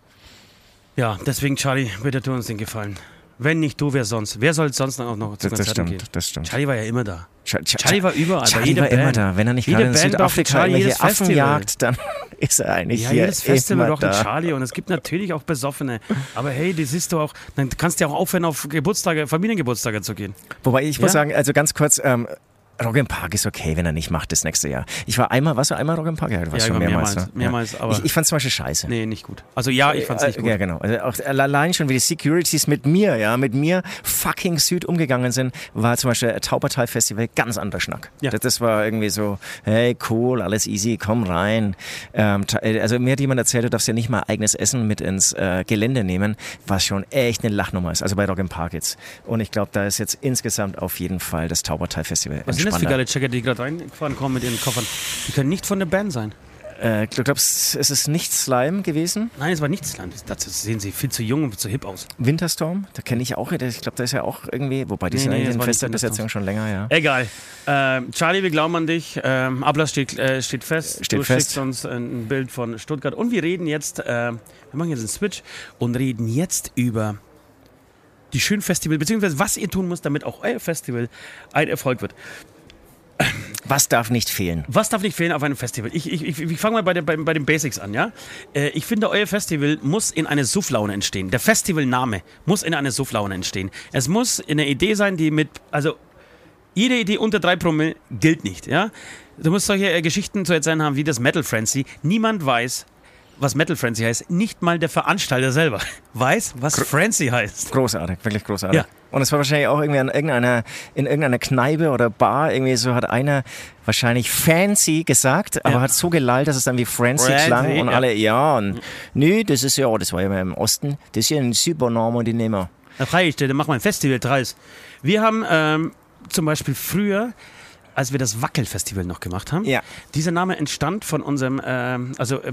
Ja, deswegen, Charlie, bitte tu uns den Gefallen. Wenn nicht du, wer sonst? Wer soll sonst noch, noch zu Das, das stimmt, gehen? das stimmt. Charlie war ja immer da. Ch Ch Charlie war überall, Charlie jeder war immer Band. da. Wenn er nicht gerade in Band Südafrika irgendwelche jedes Affen jagt, dann ist er eigentlich Ja, hier jedes Festival immer braucht einen da. Charlie und es gibt natürlich auch Besoffene. Aber hey, das siehst du auch, dann kannst du ja auch aufhören, auf Geburtstage, Familiengeburtstage zu gehen. Wobei ich muss Ja? sagen, also ganz kurz, ähm, Im Park ist okay, wenn er nicht macht das nächste Jahr. Ich war einmal, warst du einmal im Park? Ja, du warst Ja, schon mehrmals. mehrmals, ne? mehrmals, aber- ich, ich fand zum Beispiel scheiße. Nee, nicht gut. Also ja, ich fand's nicht Äh, gut. Ja, genau. Also auch allein schon, wie die Securities mit mir, ja, mit mir fucking Süd umgegangen sind, war zum Beispiel Taubertal Festival ganz anderer Schnack. Ja. Das, das war irgendwie so, hey, cool, alles easy, komm rein. Ähm, äh, also mir hat jemand erzählt, du darfst ja nicht mal eigenes Essen mit ins äh, Gelände nehmen, was schon echt eine Lachnummer ist. Also bei im Park jetzt. Und ich glaube, da ist jetzt insgesamt auf jeden Fall das Taubertal Festival Was sind das für geile Checker, die gerade reingefahren kommen mit ihren Koffern? Die können nicht von der Band sein. Äh, du glaubst, es ist nicht Slime gewesen? Nein, es war nichts. Nein, das- Dazu sehen sie viel zu jung und zu hip aus. Winterstorm, da kenne ich auch, ich glaube, da ist ja auch irgendwie, wobei die Nee, sind nee, in nicht fester Besetzung schon länger, ja. Egal. Ähm, Charlie, wir glauben an dich. Ähm, Ablass steht, äh, steht fest. Steht du fest. schickst uns ein Bild von Stuttgart. Und wir reden jetzt, äh, wir machen jetzt einen Switch und reden jetzt über die schönen Festival, beziehungsweise was ihr tun müsst, damit auch euer Festival ein Erfolg wird. Was darf nicht fehlen? Was darf nicht fehlen auf einem Festival? Ich, ich, ich, ich fange mal bei, der, bei, bei den Basics an, ja? Äh, ich finde, euer Festival muss in eine Sufflaune entstehen. Der Festivalname muss in eine Sufflaune entstehen. Es muss eine Idee sein, die mit, also jede Idee unter drei Promille gilt nicht, ja? Du musst solche äh, Geschichten zu erzählen haben wie das Metal Frenzy. Niemand weiß, was Metal Frenzy heißt. Nicht mal der Veranstalter selber weiß, was Frenzy heißt. Großartig, wirklich großartig. Ja. Und es war wahrscheinlich auch irgendwie an irgendeiner, in irgendeiner Kneipe oder Bar, irgendwie so hat einer wahrscheinlich fancy gesagt, aber Ja. hat so gelallt, dass es dann wie Frenzy, klang und ja. alle, ja, und nö, das ist ja, das war ja im Osten, das ist ja ein super Name, den nehmen wir. Da frage ich dir, dann mach mal ein Festival draus. Wir haben ähm, zum Beispiel früher, als wir das Wackel-Festival noch gemacht haben, Ja. dieser Name entstand von unserem, ähm, also äh,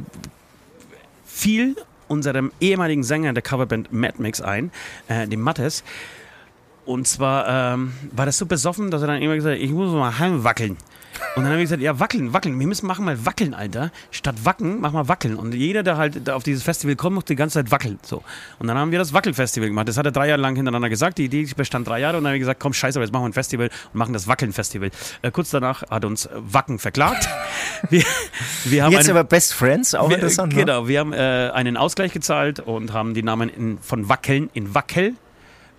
fiel unserem ehemaligen Sänger der Coverband Mad Mix ein, äh, dem Mattes. Und zwar ähm, war das so besoffen, dass er dann immer gesagt hat, ich muss mal heimwackeln. Und dann habe ich gesagt, ja, wackeln, wackeln. Wir müssen machen mal wackeln, Alter. Statt wacken, mach mal wackeln. Und jeder, der halt auf dieses Festival kommt, muss die ganze Zeit wackeln. So. Und dann haben wir das Wackelfestival gemacht. Das hat er drei Jahre lang hintereinander gesagt. Die Idee bestand drei Jahre. Und dann haben wir gesagt, komm, scheiße, aber jetzt machen wir ein Festival und machen das Wackeln-Festival. Äh, kurz danach hat uns Wacken verklagt. Wir, wir haben Jetzt einen- aber Best Friends, auch wir, interessant. ne? Genau, wir haben äh, einen Ausgleich gezahlt und haben die Namen in, von Wackeln in Wackel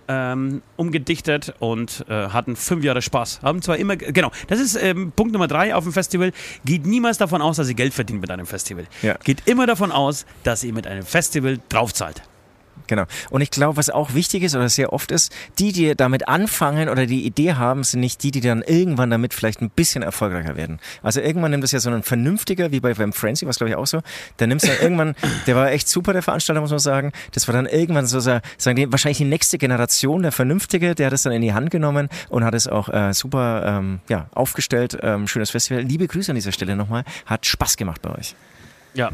ähm, umgedichtet und äh, hatten fünf Jahre Spaß. Haben zwar immer, genau, das ist ähm, Punkt Nummer drei auf dem Festival. Geht niemals davon aus, dass ihr Geld verdient mit einem Festival. Ja. Geht immer davon aus, dass ihr mit einem Festival draufzahlt. Genau. Und ich glaube, was auch wichtig ist oder sehr oft ist, die, die damit anfangen oder die Idee haben, sind nicht die, die dann irgendwann damit vielleicht ein bisschen erfolgreicher werden. Also irgendwann nimmt das ja so ein vernünftiger, wie bei beim Frenzy, was glaube ich auch so, der nimmt dann irgendwann, der war echt super, der Veranstalter, muss man sagen. Das war dann irgendwann so, so sagen die, wahrscheinlich die nächste Generation, der Vernünftige, der hat es dann in die Hand genommen und hat es auch äh, super ähm, ja, aufgestellt. Ähm, schönes Festival. Liebe Grüße an dieser Stelle nochmal. Hat Spaß gemacht bei euch. Ja.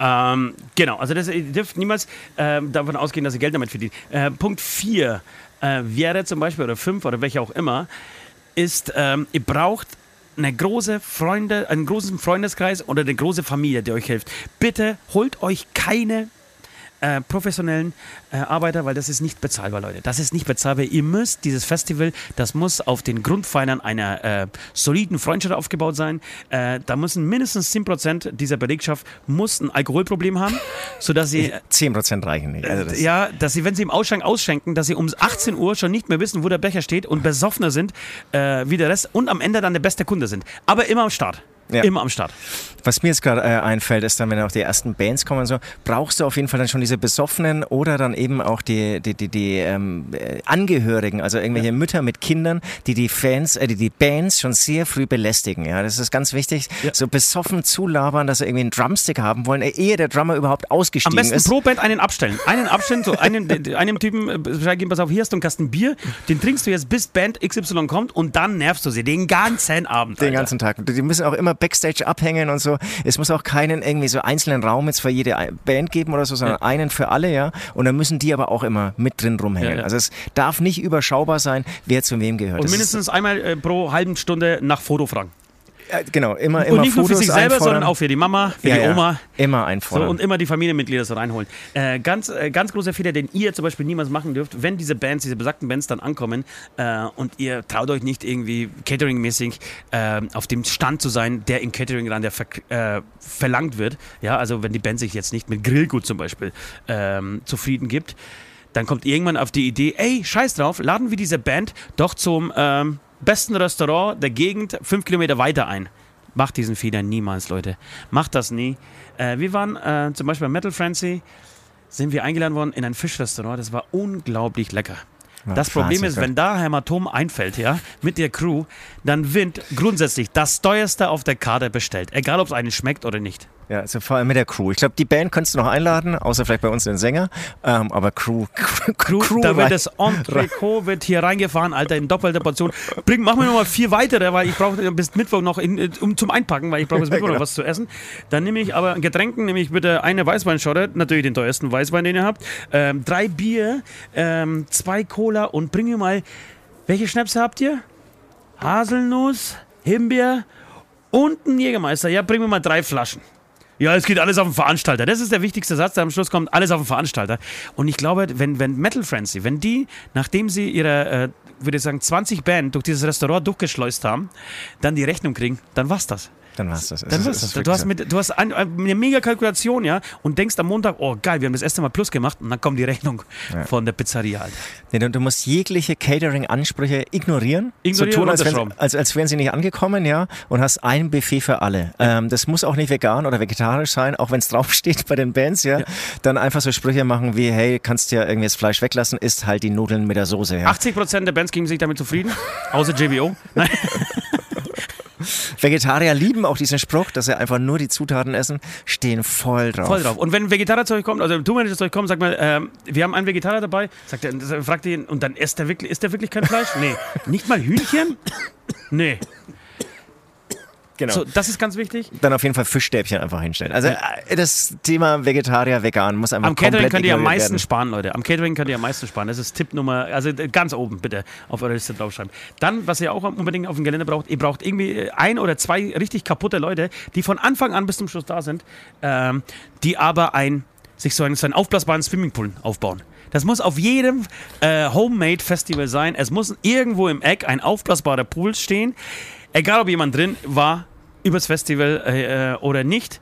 Ähm, genau, also das, ihr dürft niemals ähm, davon ausgehen, dass ihr Geld damit verdient. Äh, Punkt 4 äh, wäre zum Beispiel, oder 5 oder welcher auch immer, ist, ähm, ihr braucht eine große Freunde, einen großen Freundeskreis oder eine große Familie, die euch hilft. Bitte holt euch keine äh, professionellen äh, Arbeiter, weil das ist nicht bezahlbar, Leute. Das ist nicht bezahlbar. Ihr müsst dieses Festival, das muss auf den Grundpfeilern einer äh, soliden Freundschaft aufgebaut sein. Äh, da müssen mindestens 10% dieser Belegschaft muss ein Alkoholproblem haben, sodass sie 10% reichen nicht. Also das, ja, dass sie, wenn sie im Ausschank ausschenken, dass sie um 18 Uhr schon nicht mehr wissen, wo der Becher steht und besoffener sind äh, wie der Rest und am Ende dann der beste Kunde sind. Aber immer am Start. Ja. Immer am Start. Was mir jetzt gerade äh, einfällt, ist dann, wenn auch die ersten Bands kommen und so, brauchst du auf jeden Fall dann schon diese Besoffenen oder dann eben auch die, die, die, die ähm, äh, Angehörigen, also irgendwelche Mütter mit Kindern, die die Fans, äh, die die Bands schon sehr früh belästigen. Ja, das ist ganz wichtig. Ja. So besoffen zulabern, dass sie irgendwie einen Drumstick haben wollen, äh, ehe der Drummer überhaupt Am ausgestiegen besten ist. pro Band einen abstellen. Einen abstellen, so einen, d- einem Typen äh, Bescheid geben, pass auf, hier hast du einen Kasten Bier, den trinkst du jetzt, bis Band XY kommt und dann nervst du sie den ganzen Abend. Den Alter. ganzen Tag. Die müssen auch immer Backstage abhängen und so. Es muss auch keinen irgendwie so einzelnen Raum jetzt für jede Band geben oder so, sondern Ja. einen für alle, ja. Und dann müssen die aber auch immer mit drin rumhängen. Ja, ja. Also es darf nicht überschaubar sein, wer zu wem gehört. Und Das mindestens einmal äh, pro halben Stunde nach Foto fragen. Äh, genau, immer, immer Und nicht nur für Fotos sich selber, einfordern. sondern auch für die Mama, für ja, die ja. Oma. Immer So, einfordern. und immer die Familienmitglieder so reinholen. Äh, ganz, äh, ganz großer Fehler, den ihr zum Beispiel niemals machen dürft, wenn diese Bands, diese besagten Bands dann ankommen äh, und ihr traut euch nicht irgendwie Catering-mäßig äh, auf dem Stand zu sein, der im Catering dann der ver verlangt wird. Ja, also wenn die Band sich jetzt nicht mit Grillgut zum Beispiel ähm, zufrieden gibt, dann kommt irgendwann auf die Idee, ey, scheiß drauf, laden wir diese Band doch zum ähm, besten Restaurant der Gegend fünf Kilometer weiter ein. Macht diesen Fehler niemals, Leute. Macht das nie. Äh, wir waren äh, zum Beispiel bei Metal Frenzy, sind wir eingeladen worden in ein Fischrestaurant. Das war unglaublich lecker. Ja, Das Problem ist, wenn da Hämatom einfällt, ja, mit der Crew, dann wird grundsätzlich das teuerste auf der Karte bestellt. Egal, ob es einen schmeckt oder nicht. Ja, also vor allem mit der Crew. Ich glaube, die Band könntest du noch einladen, außer vielleicht bei uns den Sänger. Ähm, aber Crew, Crew, Crew, da rein- wird das Entrecot wird hier reingefahren, Alter, in doppelter Portion. Bring, mach mir noch mal vier weitere, weil ich brauche bis Mittwoch noch in, um zum Einpacken, weil ich brauche bis Mittwoch noch was zu essen. Dann nehme ich aber Getränken, nehme ich bitte eine Weißweinschotte, natürlich den teuersten Weißwein, den ihr habt, ähm, drei Bier, ähm, zwei Cola und bring mir mal, welche Schnäpse habt ihr? Haselnuss, Himbeer und ein Jägermeister. Ja, bring mir mal drei Flaschen. Ja, es geht alles auf den Veranstalter. Das ist der wichtigste Satz, der am Schluss kommt, alles auf den Veranstalter. Und ich glaube, wenn, wenn Metal Frenzy, wenn die, nachdem sie ihre, äh, würde ich sagen, 20 Band durch dieses Restaurant durchgeschleust haben, dann die Rechnung kriegen, dann war's das. Dann war's das. Dann war's das. Du hast, mit, du hast ein, eine mega Kalkulation, ja, und denkst am Montag, oh geil, wir haben das erste Mal Plus gemacht und dann kommt die Rechnung von der Pizzeria, Alter. Nee, du, du musst jegliche Catering-Ansprüche ignorieren. Ignorieren so tun, als, als, als wären sie nicht angekommen, ja. Und hast ein Buffet für alle. Ähm, das muss auch nicht vegan oder vegetarisch sein, auch wenn es draufsteht bei den Bands, ja. Dann einfach so Sprüche machen wie, hey, kannst ja irgendwie das Fleisch weglassen, isst halt die Nudeln mit der Soße, ja. 80% der Bands geben sich damit zufrieden, außer JBO. Nein. Vegetarier lieben auch diesen Spruch, dass sie einfach nur die Zutaten essen, stehen voll drauf. Voll drauf. Und wenn ein Vegetarier zu euch kommt, also ein Tourmanager zu euch kommt, sagt mal, ähm, wir haben einen Vegetarier dabei, sagt er, fragt ihr ihn, und dann isst er wirklich, isst er wirklich kein Fleisch? Nee. Nicht mal Hühnchen? Nee. Genau. So, das ist ganz wichtig. Dann auf jeden Fall Fischstäbchen einfach hinstellen. Also äh, das Thema Vegetarier, Vegan muss einfach Am Catering könnt ihr am meisten werden. sparen, Leute. Am Catering könnt ihr am meisten sparen. Das ist Tipp Nummer, also äh, ganz oben bitte auf eure Liste draufschreiben. Dann, was ihr auch unbedingt auf dem Gelände braucht, ihr braucht irgendwie äh, ein oder zwei richtig kaputte Leute, die von Anfang an bis zum Schluss da sind, ähm, die aber ein, sich so einen, so einen aufblasbaren Swimmingpool aufbauen. Das muss auf jedem äh, Homemade-Festival sein. Es muss irgendwo im Eck ein aufblasbarer Pool stehen. Egal, ob jemand drin war, übers Festival äh, äh, oder nicht.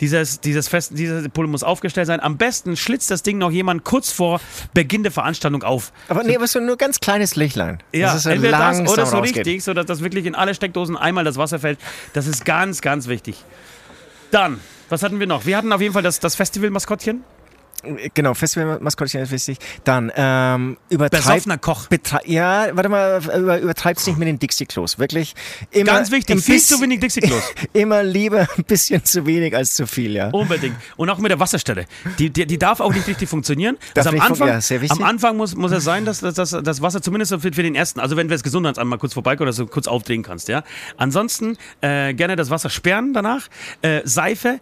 Dieses, dieses Fest, dieser Pool muss aufgestellt sein. Am besten schlitzt das Ding noch jemand kurz vor Beginn der Veranstaltung auf. Aber nee, aber so nur ganz kleines Lichtlein. Ja, dass es so entweder das oder so rausgeht. richtig, sodass das wirklich in alle Steckdosen einmal das Wasser fällt. Das ist ganz, ganz wichtig. Dann, was hatten wir noch? Wir hatten auf jeden Fall das, das Festival-Maskottchen. Genau, Festivalmaskottchen ist wichtig. Dann ähm, übertreibt. Besoffener Koch. Ja, warte mal, über, übertreib's nicht mit den Dixie-Klos. Wirklich. Immer, Ganz wichtig, viel zu wenig Dixie-Klos. Immer lieber ein bisschen zu wenig als zu viel, ja. Unbedingt. Und auch mit der Wasserstelle. Die, die, die darf auch nicht richtig funktionieren. Darf Also am Anfang, ja, sehr wichtig. am Anfang muss, muss es sein, dass, dass, dass das Wasser zumindest so für, für den ersten, also wenn du das Gesundheitsamt mal kurz vorbeikommt oder so kurz aufdrehen kannst, ja. Ansonsten äh, gerne das Wasser sperren danach. Äh, Seife.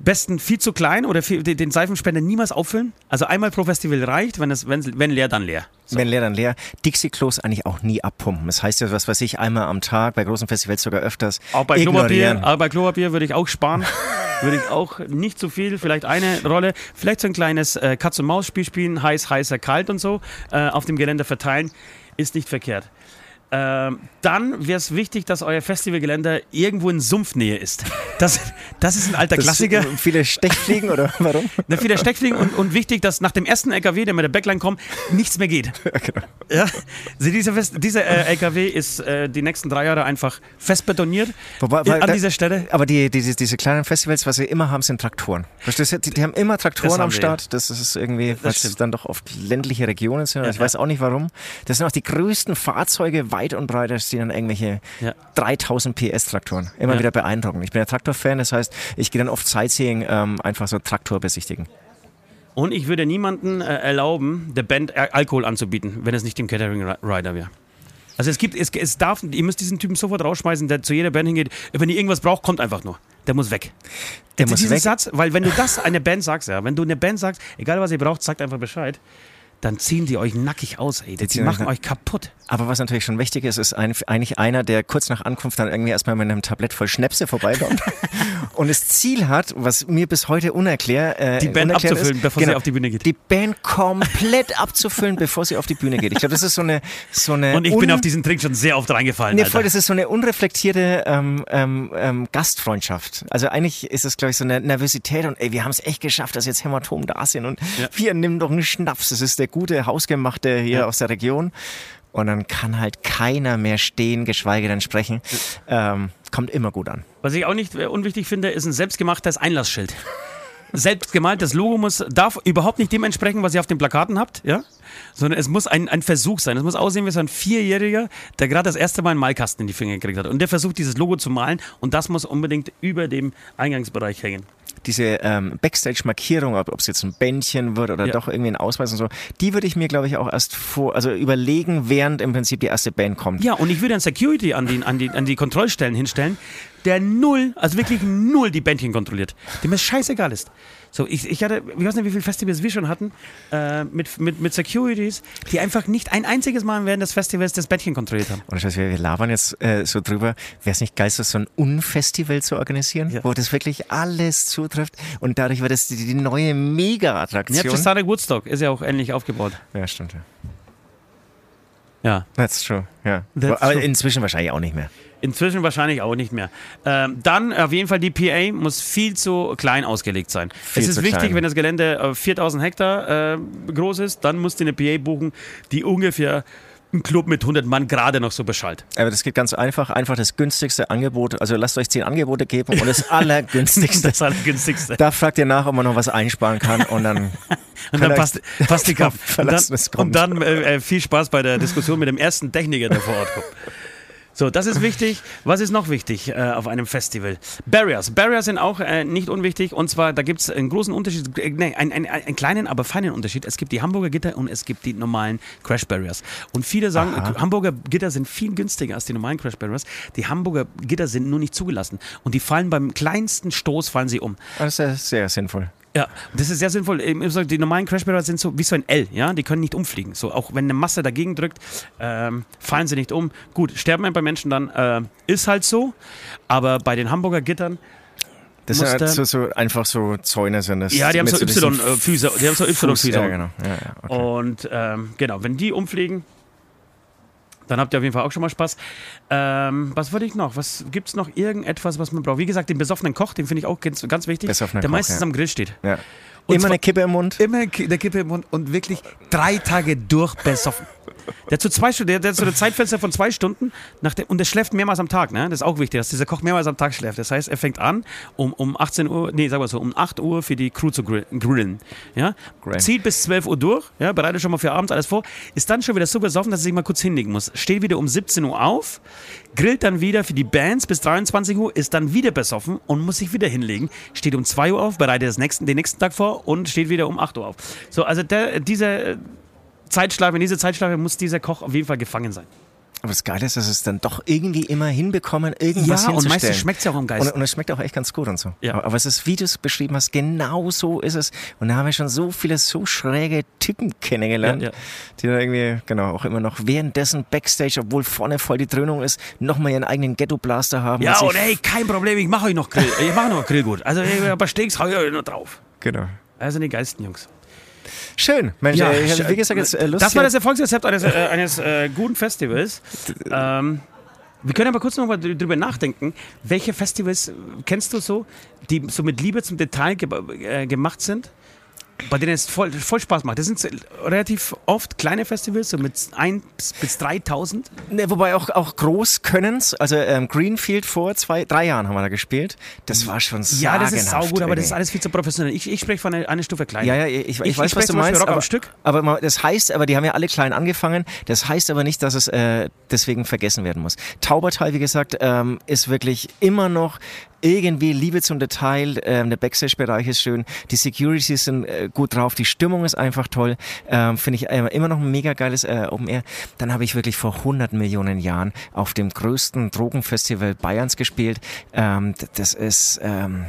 Besten viel zu klein oder viel, den Seifenspender niemals auffüllen. Also einmal pro Festival reicht, wenn, es, wenn, wenn leer, dann leer. Wenn leer, dann leer. Dixie-Klos eigentlich auch nie abpumpen. Das heißt ja, was weiß ich, einmal am Tag, bei großen Festivals sogar öfters. Auch bei Klopapier, ignorieren. aber bei Klopapier würde ich auch sparen. würde ich auch nicht zu viel, vielleicht eine Rolle, vielleicht so ein kleines äh, Katz-und-Maus-Spiel spielen, heiß, heißer, kalt und so, äh, auf dem Gelände verteilen, ist nicht verkehrt. Ähm, dann wäre es wichtig, dass euer Festivalgelände irgendwo in Sumpfnähe ist. Das, das ist ein alter Das- Klassiker. Viele Stechfliegen oder warum? Ne, viele Steckfliegen und, und wichtig, dass nach dem ersten LKW, der mit der Backline kommt, nichts mehr geht. genau. Ja, also dieser, Fest, dieser äh, LKW ist äh, die nächsten drei Jahre einfach fest betoniert Wobei- äh, weil an da- dieser Stelle. Aber die, diese, diese kleinen Festivals, was sie immer haben, sind Traktoren. Verstehst du? Die, die haben immer Traktoren haben am Start. Das ist irgendwie, weil es dann doch oft ländliche Regionen sind. Ja, ich ja. weiß auch nicht warum. Das sind auch die größten Fahrzeuge weit und breit. Stehen dann irgendwelche Ja. 3000 PS Traktoren. Immer Ja. wieder beeindruckend. Ich bin ja Traktorfan, das heißt, ich gehe dann oft Sightseeing ähm, einfach so Traktor besichtigen. Und ich würde niemanden äh, erlauben, der Band Al- Alkohol anzubieten, wenn es nicht im Catering Ri- Rider wäre. Also es gibt, es, es darf, ihr müsst diesen Typen sofort rausschmeißen, der zu jeder Band hingeht. Wenn ihr irgendwas braucht, kommt einfach nur. Der muss weg. Der Jetzt muss diesen weg. Satz, weil wenn du das einer Band sagst, ja, wenn du einer Band sagst, egal was ihr braucht, sagt einfach Bescheid, dann ziehen die euch nackig aus, ey. Die, ziehen machen euch kaputt. Aber was natürlich schon wichtig ist, ist ein, eigentlich einer, der kurz nach Ankunft dann irgendwie erstmal mit einem Tablett voll Schnäpse vorbeikommt und das Ziel hat, was mir bis heute unerklär, äh, Die Band unerklärt abzufüllen, ist, bevor sie auf die Bühne geht. Die Band komplett abzufüllen, bevor sie auf die Bühne geht. Ich glaube, das ist so eine, so eine Und ich bin auf diesen Trick schon sehr oft reingefallen. Nee, Alter. voll, das ist so eine unreflektierte ähm, ähm, ähm, Gastfreundschaft. Also eigentlich ist es, glaube ich, so eine Nervosität und ey, wir haben es echt geschafft, dass jetzt Hämatom da sind und Ja. wir nimm doch einen Schnaps. Das ist der gute Hausgemachte hier Ja. aus der Region. Und dann kann halt keiner mehr stehen, geschweige denn sprechen. Ähm, kommt immer gut an. Was ich auch nicht äh, unwichtig finde, ist ein selbstgemachtes Einlassschild. Selbstgemalt, das Logo muss, darf überhaupt nicht dem entsprechen, was ihr auf den Plakaten habt, ja? Sondern es muss ein, ein Versuch sein. Es muss aussehen wie so ein Vierjähriger, der gerade das erste Mal einen Malkasten in die Finger gekriegt hat. Und der versucht, dieses Logo zu malen und das muss unbedingt über dem Eingangsbereich hängen. Diese ähm, Backstage-Markierung, ob es jetzt ein Bändchen wird oder Ja. doch irgendwie ein Ausweis und so, die würde ich mir, glaube ich, auch erst vor, also überlegen, während im Prinzip die erste Band kommt. Ja, und ich würde ein Security an die, an, die, an die Kontrollstellen hinstellen, der null, also wirklich null die Bändchen kontrolliert. Dem es scheißegal ist. So, ich, ich hatte, ich weiß nicht, wie viele Festivals wir schon hatten, äh, mit, mit, mit Securities, die einfach nicht ein einziges Mal während des Festivals das Bändchen kontrolliert haben. Und ich weiß, wir wir labern jetzt äh, so drüber. Wäre es nicht geil, so ein Unfestival zu organisieren, Ja. wo das wirklich alles zutrifft und dadurch wird es die, die neue Ja, Mega-Attraktion. Sonic Woodstock ist ja auch ähnlich aufgebaut. Ja, stimmt. Ja. Ja. That's true. Ja. That's Aber true. inzwischen wahrscheinlich auch nicht mehr. Inzwischen wahrscheinlich auch nicht mehr. Ähm, dann auf jeden Fall die PA muss viel zu klein ausgelegt sein. Viel es ist wichtig, klein. wenn das Gelände äh, 4000 Hektar äh, groß ist, dann musst du eine PA buchen, die ungefähr einen Club mit 100 Mann gerade noch so beschallt. Aber das geht ganz einfach. Einfach das günstigste Angebot. Also lasst euch zehn Angebote geben und das allergünstigste. Das Allergünstigste. Da fragt ihr nach, ob man noch was einsparen kann und dann Und dann passt, passt die Kampf. Und dann, und dann äh, äh, viel Spaß bei der Diskussion mit dem ersten Techniker, der vor Ort kommt. So, das ist wichtig. Was ist noch wichtig äh, auf einem Festival? Barriers. Barriers sind auch äh, nicht unwichtig. Und zwar, da gibt es einen großen Unterschied, äh, nee, einen, einen, einen kleinen, aber feinen Unterschied. Es gibt die Hamburger Gitter und es gibt die normalen Crash Barriers. Und viele sagen, Aha. Hamburger Gitter sind viel günstiger als die normalen Crash Barriers. Die Hamburger Gitter sind nur nicht zugelassen. Und die fallen beim kleinsten Stoß, fallen sie um. Das ist sehr sinnvoll. Ja, das ist sehr sinnvoll. Die normalen Crashbarriers sind so wie so ein L, ja, die können nicht umfliegen. So, auch wenn eine Masse dagegen drückt, ähm, fallen sie nicht um. Gut, sterben ein paar Menschen dann, äh, ist halt so. Aber bei den Hamburger Gittern, Das sind halt so, so einfach so Zäune sind das. ja, die haben so Y-Füße, die haben so Y-Füße. Ja, genau. Ja, ja, okay. Und ähm, genau, wenn die umfliegen, dann habt ihr auf jeden Fall auch schon mal Spaß. Ähm, was wollte ich noch? Was gibt es noch irgendetwas, was man braucht? Wie gesagt, den besoffenen Koch, den finde ich auch ganz, ganz wichtig, Besoffenen der Koch, meistens ja. am Grill steht. Ja. Und Immer eine Kippe im Mund. Immer der Kippe im Mund und wirklich drei Tage durch besoffen. Der hat so zwei Stunden, der, der hat so ein Zeitfenster von zwei Stunden nach der, und der schläft mehrmals am Tag, ne? Das ist auch wichtig, dass dieser Koch mehrmals am Tag schläft. Das heißt, er fängt an, um, um 18 Uhr, nee, sagen wir so, um 8 Uhr für die Crew zu grill- grillen. Ja? Zieht bis 12 Uhr durch, ja, bereitet schon mal für abends alles vor, ist dann schon wieder so besoffen, dass er sich mal kurz hinlegen muss. Steht wieder um 17 Uhr auf, grillt dann wieder für die Bands bis 23 Uhr, ist dann wieder besoffen und muss sich wieder hinlegen. Steht um 2 Uhr auf, bereitet das nächsten, den nächsten Tag vor und steht wieder um 8 Uhr auf. So, also der, diese Zeitschleife, in dieser Zeitschleife muss dieser Koch auf jeden Fall gefangen sein. Aber das Geile ist, dass es dann doch irgendwie immer hinbekommen, irgendwas Ja, und hinzustellen. meistens schmeckt's ja auch am Geist. Und, und es schmeckt auch echt ganz gut und so. Ja. Aber, aber es ist, wie du es beschrieben hast, genau so ist es. Und da haben wir schon so viele so schräge Typen kennengelernt, Ja, ja. die da irgendwie, genau, auch immer noch währenddessen Backstage, obwohl vorne voll die Dröhnung ist, nochmal ihren eigenen Ghetto-Blaster haben. Ja, und und sich- ey, kein Problem, ich mache euch noch Grill. Ich mache noch Grillgut. Also, ey, ein paar Steaks hau ich euch noch drauf. Genau. Also, die geilsten Jungs. Schön. Mensch, Ja, äh, sch- hab, wie gesagt, jetzt äh, Lust Das war das Erfolgsrezept eines, äh, eines äh, guten Festivals. Ähm, wir können aber kurz noch mal dr- drüber nachdenken. Welche Festivals äh, kennst du so, die so mit Liebe zum Detail ge äh, gemacht sind? Bei denen es voll, voll Spaß macht. Das sind relativ oft kleine Festivals, so mit 1 bis 3000. Ne, wobei auch, auch Großkönnens, also ähm, Greenfield vor zwei, drei Jahren haben wir da gespielt. Das war schon Ja, das ist saugut, aber das ist alles viel zu professionell. Ich, ich spreche von einer, eine Stufe kleiner. Ja, ja, ich, ich, Ich- weiß, ich was du meinst. Aber, Stück. aber mal- das heißt, aber die haben ja alle klein angefangen. Das heißt aber nicht, dass es äh, deswegen vergessen werden muss. Taubertal, wie gesagt, ähm, ist wirklich immer noch irgendwie Liebe zum Detail. Ähm, der Backstage-Bereich ist schön. Die Securities sind äh, gut drauf. Die Stimmung ist einfach toll. Ähm, Finde ich äh, immer noch ein mega geiles äh, Open Air. Dann habe ich wirklich vor 100 Millionen Jahren auf dem größten Drogenfestival Bayerns gespielt. Ähm, das ist ähm,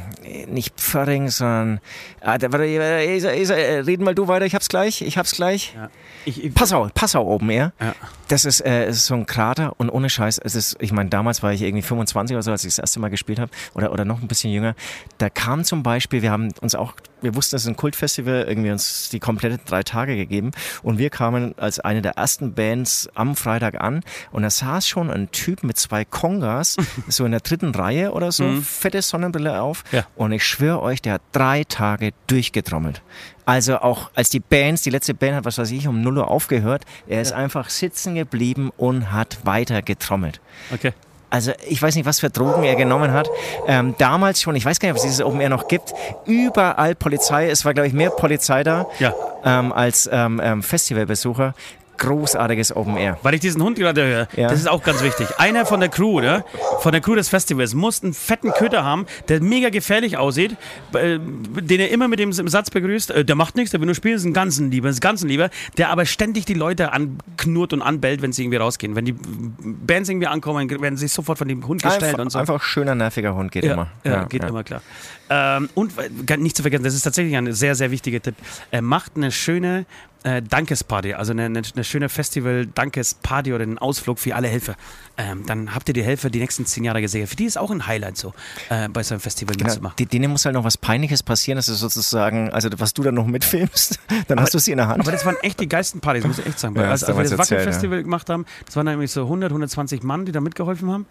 nicht Pförring, sondern ah, da, warte, äh, äh, reden mal du weiter. Ich hab's gleich. Ich hab's gleich. Ja. Ich, ich, Passau, Passau Open Air. Ja. Das ist, äh, ist so ein Krater und ohne Scheiß, es ist, ich meine, damals war ich irgendwie 25 oder so, als ich das erste Mal gespielt habe, oder, oder noch ein bisschen jünger. Da kam zum Beispiel, wir haben uns auch, wir wussten, es ist ein Kultfestival, irgendwie uns die komplette drei Tage gegeben und wir kamen als eine der ersten Bands am Freitag an und da saß schon ein Typ mit zwei Kongas, so in der dritten Reihe oder so, fette Sonnenbrille auf Ja. und ich schwöre euch, der hat drei Tage durchgetrommelt. Also auch als die Bands, die letzte Band hat, was weiß ich, um 0 Uhr aufgehört, er ist einfach sitzen geblieben und hat weiter getrommelt. okay. Also ich weiß nicht, was für Drogen er genommen hat. Ähm, damals schon, ich weiß gar nicht, ob es dieses Open Air noch gibt, überall Polizei. Es war, glaube ich, mehr Polizei da Ja. ähm, als ähm, ähm, Festivalbesucher. Großartiges Open Air. Weil ich diesen Hund gerade höre, Ja. das ist auch ganz wichtig. Einer von der Crew, ne? von der Crew des Festivals, muss einen fetten Köter haben, der mega gefährlich aussieht, äh, den er immer mit dem Satz begrüßt, äh, der macht nichts, der will nur spielen, ist ein ganzen Lieber, ist ein ganzen Lieber, der aber ständig die Leute anknurrt und anbellt, wenn sie irgendwie rausgehen. Wenn die Bands irgendwie ankommen, werden sie sofort von dem Hund gestellt Einfach, und so. einfach schöner, nerviger Hund geht Ja, immer. ja, geht immer klar. Ähm, und äh, nicht zu vergessen, das ist tatsächlich ein sehr, sehr wichtiger Tipp. Äh, macht eine schöne äh, Dankesparty, also eine, eine, eine schöne Festival-Dankesparty oder einen Ausflug für alle Helfer. Ähm, dann habt ihr die Helfer die nächsten zehn Jahre gesehen. Für die ist auch ein Highlight so, äh, bei so einem Festival Genau, mitzumachen. die- denen muss halt noch was Peinliches passieren, das ist sozusagen, also was du dann noch mitfilmst, dann hast du sie in der Hand. Aber das waren echt die geilsten Partys, muss ich echt sagen. Ja, als, wir das Wackel-Festival gemacht haben, das waren nämlich so 100, 120 Mann, die da mitgeholfen haben.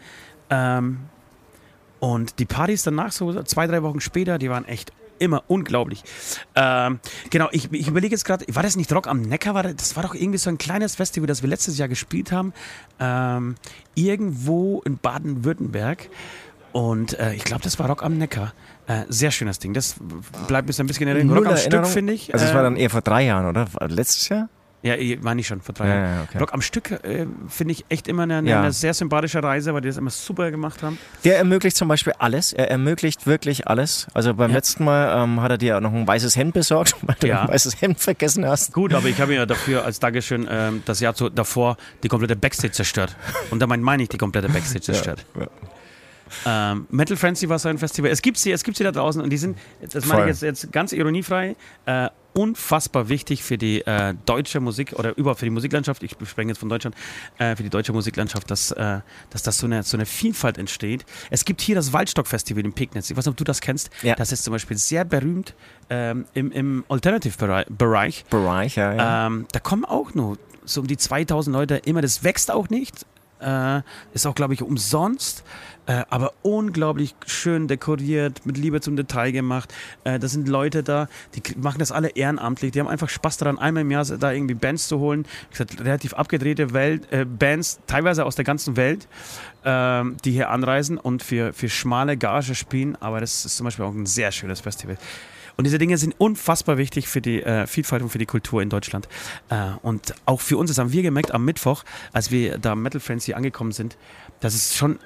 Ähm, und die Partys danach, so zwei, drei Wochen später, die waren echt immer unglaublich. Ähm, genau, ich, ich überlege jetzt gerade, war das nicht Rock am Neckar? War das, das war doch irgendwie so ein kleines Festival, das wir letztes Jahr gespielt haben. Ähm, irgendwo in Baden-Württemberg. Und äh, ich glaube, das war Rock am Neckar. Äh, sehr schönes Ding. Das bleibt mir so ein bisschen in Erinnerung. Rock am Stück, Erinnerung. finde ich. Also es äh, war dann eher vor drei Jahren, oder? Letztes Jahr? Ja, ich- meine ich schon, vor drei Ja, Jahren. ja, okay. Rock am Stück äh, finde ich echt immer eine, eine, Ja. eine sehr sympathische Reise, weil die das immer super gemacht haben. Der ermöglicht zum Beispiel alles. Er ermöglicht wirklich alles. Also beim letzten Mal ähm, hat er dir auch noch ein weißes Hemd besorgt, weil du ein weißes Hemd vergessen hast. Gut, aber ich habe ja dafür als Dankeschön ähm, das Jahr zu, davor die komplette Backstage zerstört. Und damit meine ich die komplette Backstage zerstört. Ähm, Metal Frenzy war so ein Festival. Es gibt sie, es gibt sie da draußen und die sind, das meine ich jetzt, jetzt ganz ironiefrei, äh, unfassbar wichtig für die äh, deutsche Musik oder überhaupt für die Musiklandschaft. Ich spreche jetzt von Deutschland, äh, für die deutsche Musiklandschaft, dass, äh, dass das so eine, so eine Vielfalt entsteht. Es gibt hier das Waldstock-Festival in Pegnitz. Ich weiß nicht, ob du das kennst. Ja. Das ist zum Beispiel sehr berühmt ähm, im, im Alternative-Bereich. Bereich, ja, ja. Ähm, da kommen auch nur so um die 2000 Leute immer. Das wächst auch nicht. Äh, ist auch, glaube ich, umsonst. Äh, aber unglaublich schön dekoriert, mit Liebe zum Detail gemacht. Äh, da sind Leute da, die machen das alle ehrenamtlich. Die haben einfach Spaß daran, einmal im Jahr da irgendwie Bands zu holen. Wie gesagt, relativ abgedrehte Welt, äh, Bands, teilweise aus der ganzen Welt, ähm, die hier anreisen und für, für schmale Gage spielen. Aber das ist zum Beispiel auch ein sehr schönes Festival. Und diese Dinge sind unfassbar wichtig für die äh, Vielfalt und für die Kultur in Deutschland. Äh, und auch für uns, das haben wir gemerkt am Mittwoch, als wir da Metal Friends hier angekommen sind, dass es schon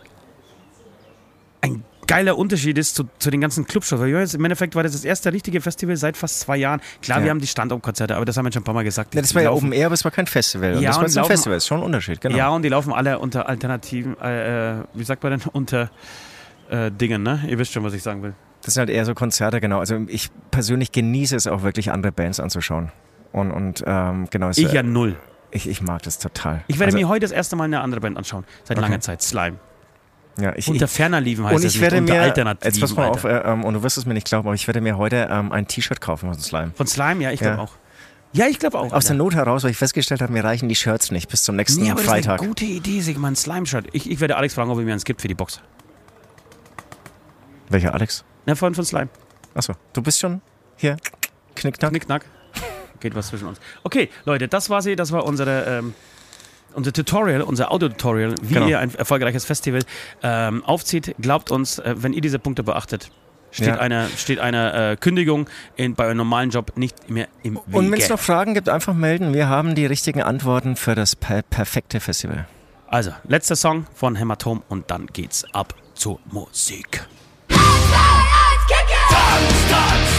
ein geiler Unterschied ist zu, zu den ganzen Clubshows. Weil jetzt Im Endeffekt war das das erste richtige Festival seit fast zwei Jahren. Klar, Ja. wir haben die Standortkonzerte, aber das haben wir schon ein paar Mal gesagt. Ja, das war ja Open Air, aber es war kein Festival. Und Ja, das war ein laufen- Festival, ist schon ein Unterschied, genau. Ja, und die laufen alle unter alternativen, äh, äh, wie sagt man denn, unter äh, Dingen, ne? Ihr wisst schon, was ich sagen will. Das sind halt eher so Konzerte, genau. Also ich persönlich genieße es auch wirklich, andere Bands anzuschauen. Und, und ähm, genau, Ich ja null. ich, ich mag das total. Ich werde also, mir heute das erste Mal eine andere Band anschauen. Seit Okay. langer Zeit. Slime. Ja, ich, Unter ich, ferner liefen heißt und ich werde nicht, mir, jetzt pass mal auf, äh, ähm, und du wirst es mir nicht glauben, aber ich werde mir heute ähm, ein T-Shirt kaufen von Slime. Von Slime, ja, ich glaube Ja. auch. Ja, ich glaube auch. Aus der Alter. Not heraus, weil ich festgestellt habe, mir reichen die Shirts nicht bis zum nächsten Nee, aber das ist Freitag. eine gute Idee, sich mal ein Slime-Shirt. Ich, ich werde Alex fragen, ob er mir eins gibt für die Box. Welcher Alex? Ne, von, von Slime. Achso, du bist schon hier? Knickknack? Knickknack. Geht was zwischen uns. Okay, Leute, das war sie. Das war unsere, ähm, unser Tutorial, unser Audio-Tutorial, wie Genau. ihr ein erfolgreiches Festival ähm, aufzieht. Glaubt uns, äh, wenn ihr diese Punkte beachtet, steht Ja. eine, steht eine äh, Kündigung in, bei eurem normalen Job nicht mehr im Wege. Und wenn es noch Fragen gibt, einfach melden. Wir haben die richtigen Antworten für das per perfekte Festival. Also, letzter Song von Hämatom und dann geht's ab zur Musik. Tanz, tanz, tanz,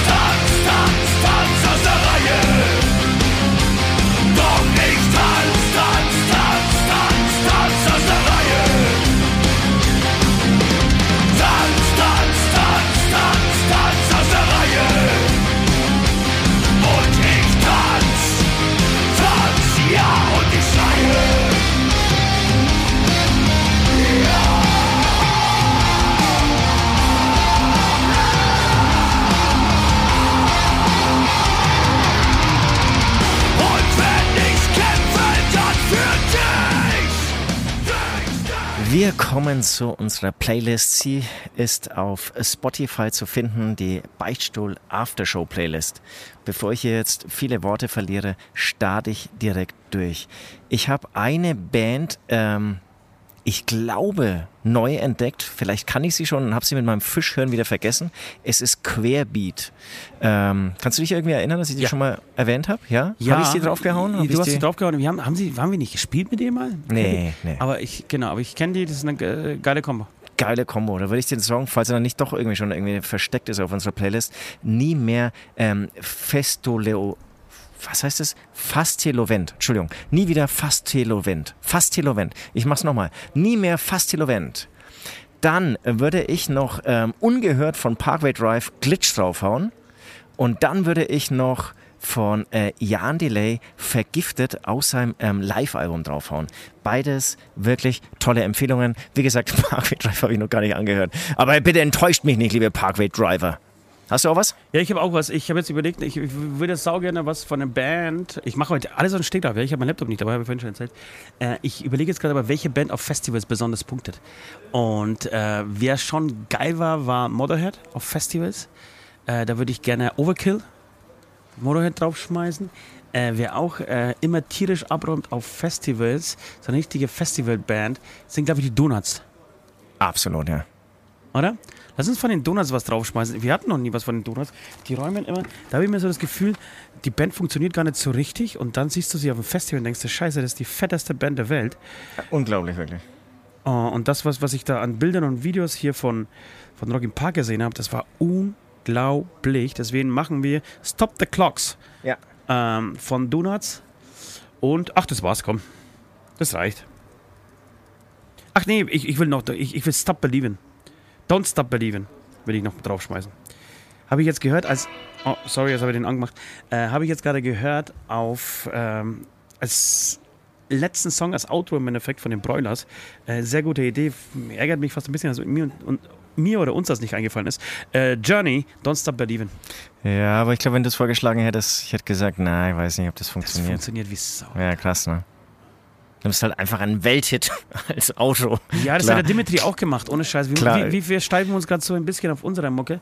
Wir kommen zu unserer Playlist. Sie ist auf Spotify zu finden, die Beichtstuhl Aftershow Playlist. Bevor ich hier jetzt viele Worte verliere, starte ich direkt durch. Ich habe eine Band, ähm, ich glaube, neu entdeckt. Vielleicht kann ich sie schon und habe sie mit meinem Fischhören wieder vergessen. Es ist Querbeat. Ähm, kannst du dich irgendwie erinnern, dass ich die Ja. schon mal erwähnt habe? Ja? Habe ich sie draufgehauen? Hab Du hast sie draufgehauen. Wir haben, haben sie, haben wir nicht gespielt mit dem mal? Nee, nee. Aber ich, genau, aber ich kenne die, das ist eine äh, geile Kombo. geile Kombo. Da würde ich den Song, falls er dann nicht doch irgendwie schon irgendwie versteckt ist auf unserer Playlist, nie mehr ähm, Festoleo. Was heißt es? Fastelovent. Entschuldigung. Nie wieder Fastelovent. Fastelovent. Ich mach's nochmal. Nie mehr Fastelovent. Dann würde ich noch ähm, ungehört von Parkway Drive Glitch draufhauen. Und dann würde ich noch von äh, Jan Delay vergiftet aus seinem ähm, Live-Album draufhauen. Beides wirklich tolle Empfehlungen. Wie gesagt, Parkway Drive habe ich noch gar nicht angehört. Aber bitte enttäuscht mich nicht, liebe Parkway Driver. Hast du auch was? Ja, ich habe auch was. Ich habe jetzt überlegt, ich, ich würde sau gerne was von einer Band. Ich mache heute alles an Stegreif. Ja? Ich habe meinen Laptop nicht dabei, habe ich vorhin schon erzählt. Äh, ich überlege jetzt gerade aber, welche Band auf Festivals besonders punktet. Und äh, wer schon geil war, war Motorhead auf Festivals. Äh, da würde ich gerne Overkill, Motorhead draufschmeißen. Äh, wer auch äh, immer tierisch abräumt auf Festivals, so eine richtige Festivalband, sind glaube ich die Donuts. Absolut, ja. oder? Lass uns von den Donuts was draufschmeißen. Wir hatten noch nie was von den Donuts. Die räumen immer, da habe ich mir so das Gefühl, die Band funktioniert gar nicht so richtig und dann siehst du sie auf dem Festival und denkst, du, scheiße, das ist die fetteste Band der Welt. Unglaublich, wirklich. Oh, und das, was, was ich da an Bildern und Videos hier von, von Rock im Park gesehen habe, das war unglaublich. Deswegen machen wir Stop the Clocks Ja. ähm, von Donuts. Und, ach, das war's, komm. Das reicht. Ach nee, ich, ich will noch, ich, ich will Stop Believing. Don't Stop Believing, will ich noch draufschmeißen. Habe ich jetzt gehört als, oh, sorry, jetzt habe ich den angemacht. Äh, habe ich jetzt gerade gehört auf, ähm, als letzten Song als Outro im Endeffekt von den Broilers. Äh, sehr gute Idee. Ärgert mich fast ein bisschen, dass mir, und, und, mir oder uns das nicht eingefallen ist. Äh, Journey, Don't Stop Believing. Ja, aber ich glaube, wenn du es vorgeschlagen hättest, ich hätte gesagt, nein, ich weiß nicht, ob das Das funktioniert. funktioniert wie Sau. ja, krass, ne? Du bist halt einfach ein Welthit als Auto. Ja, das Klar. hat der Dimitri auch gemacht, ohne Scheiß. Wie, wie, wie wir steifen uns gerade so ein bisschen auf unsere Mucke,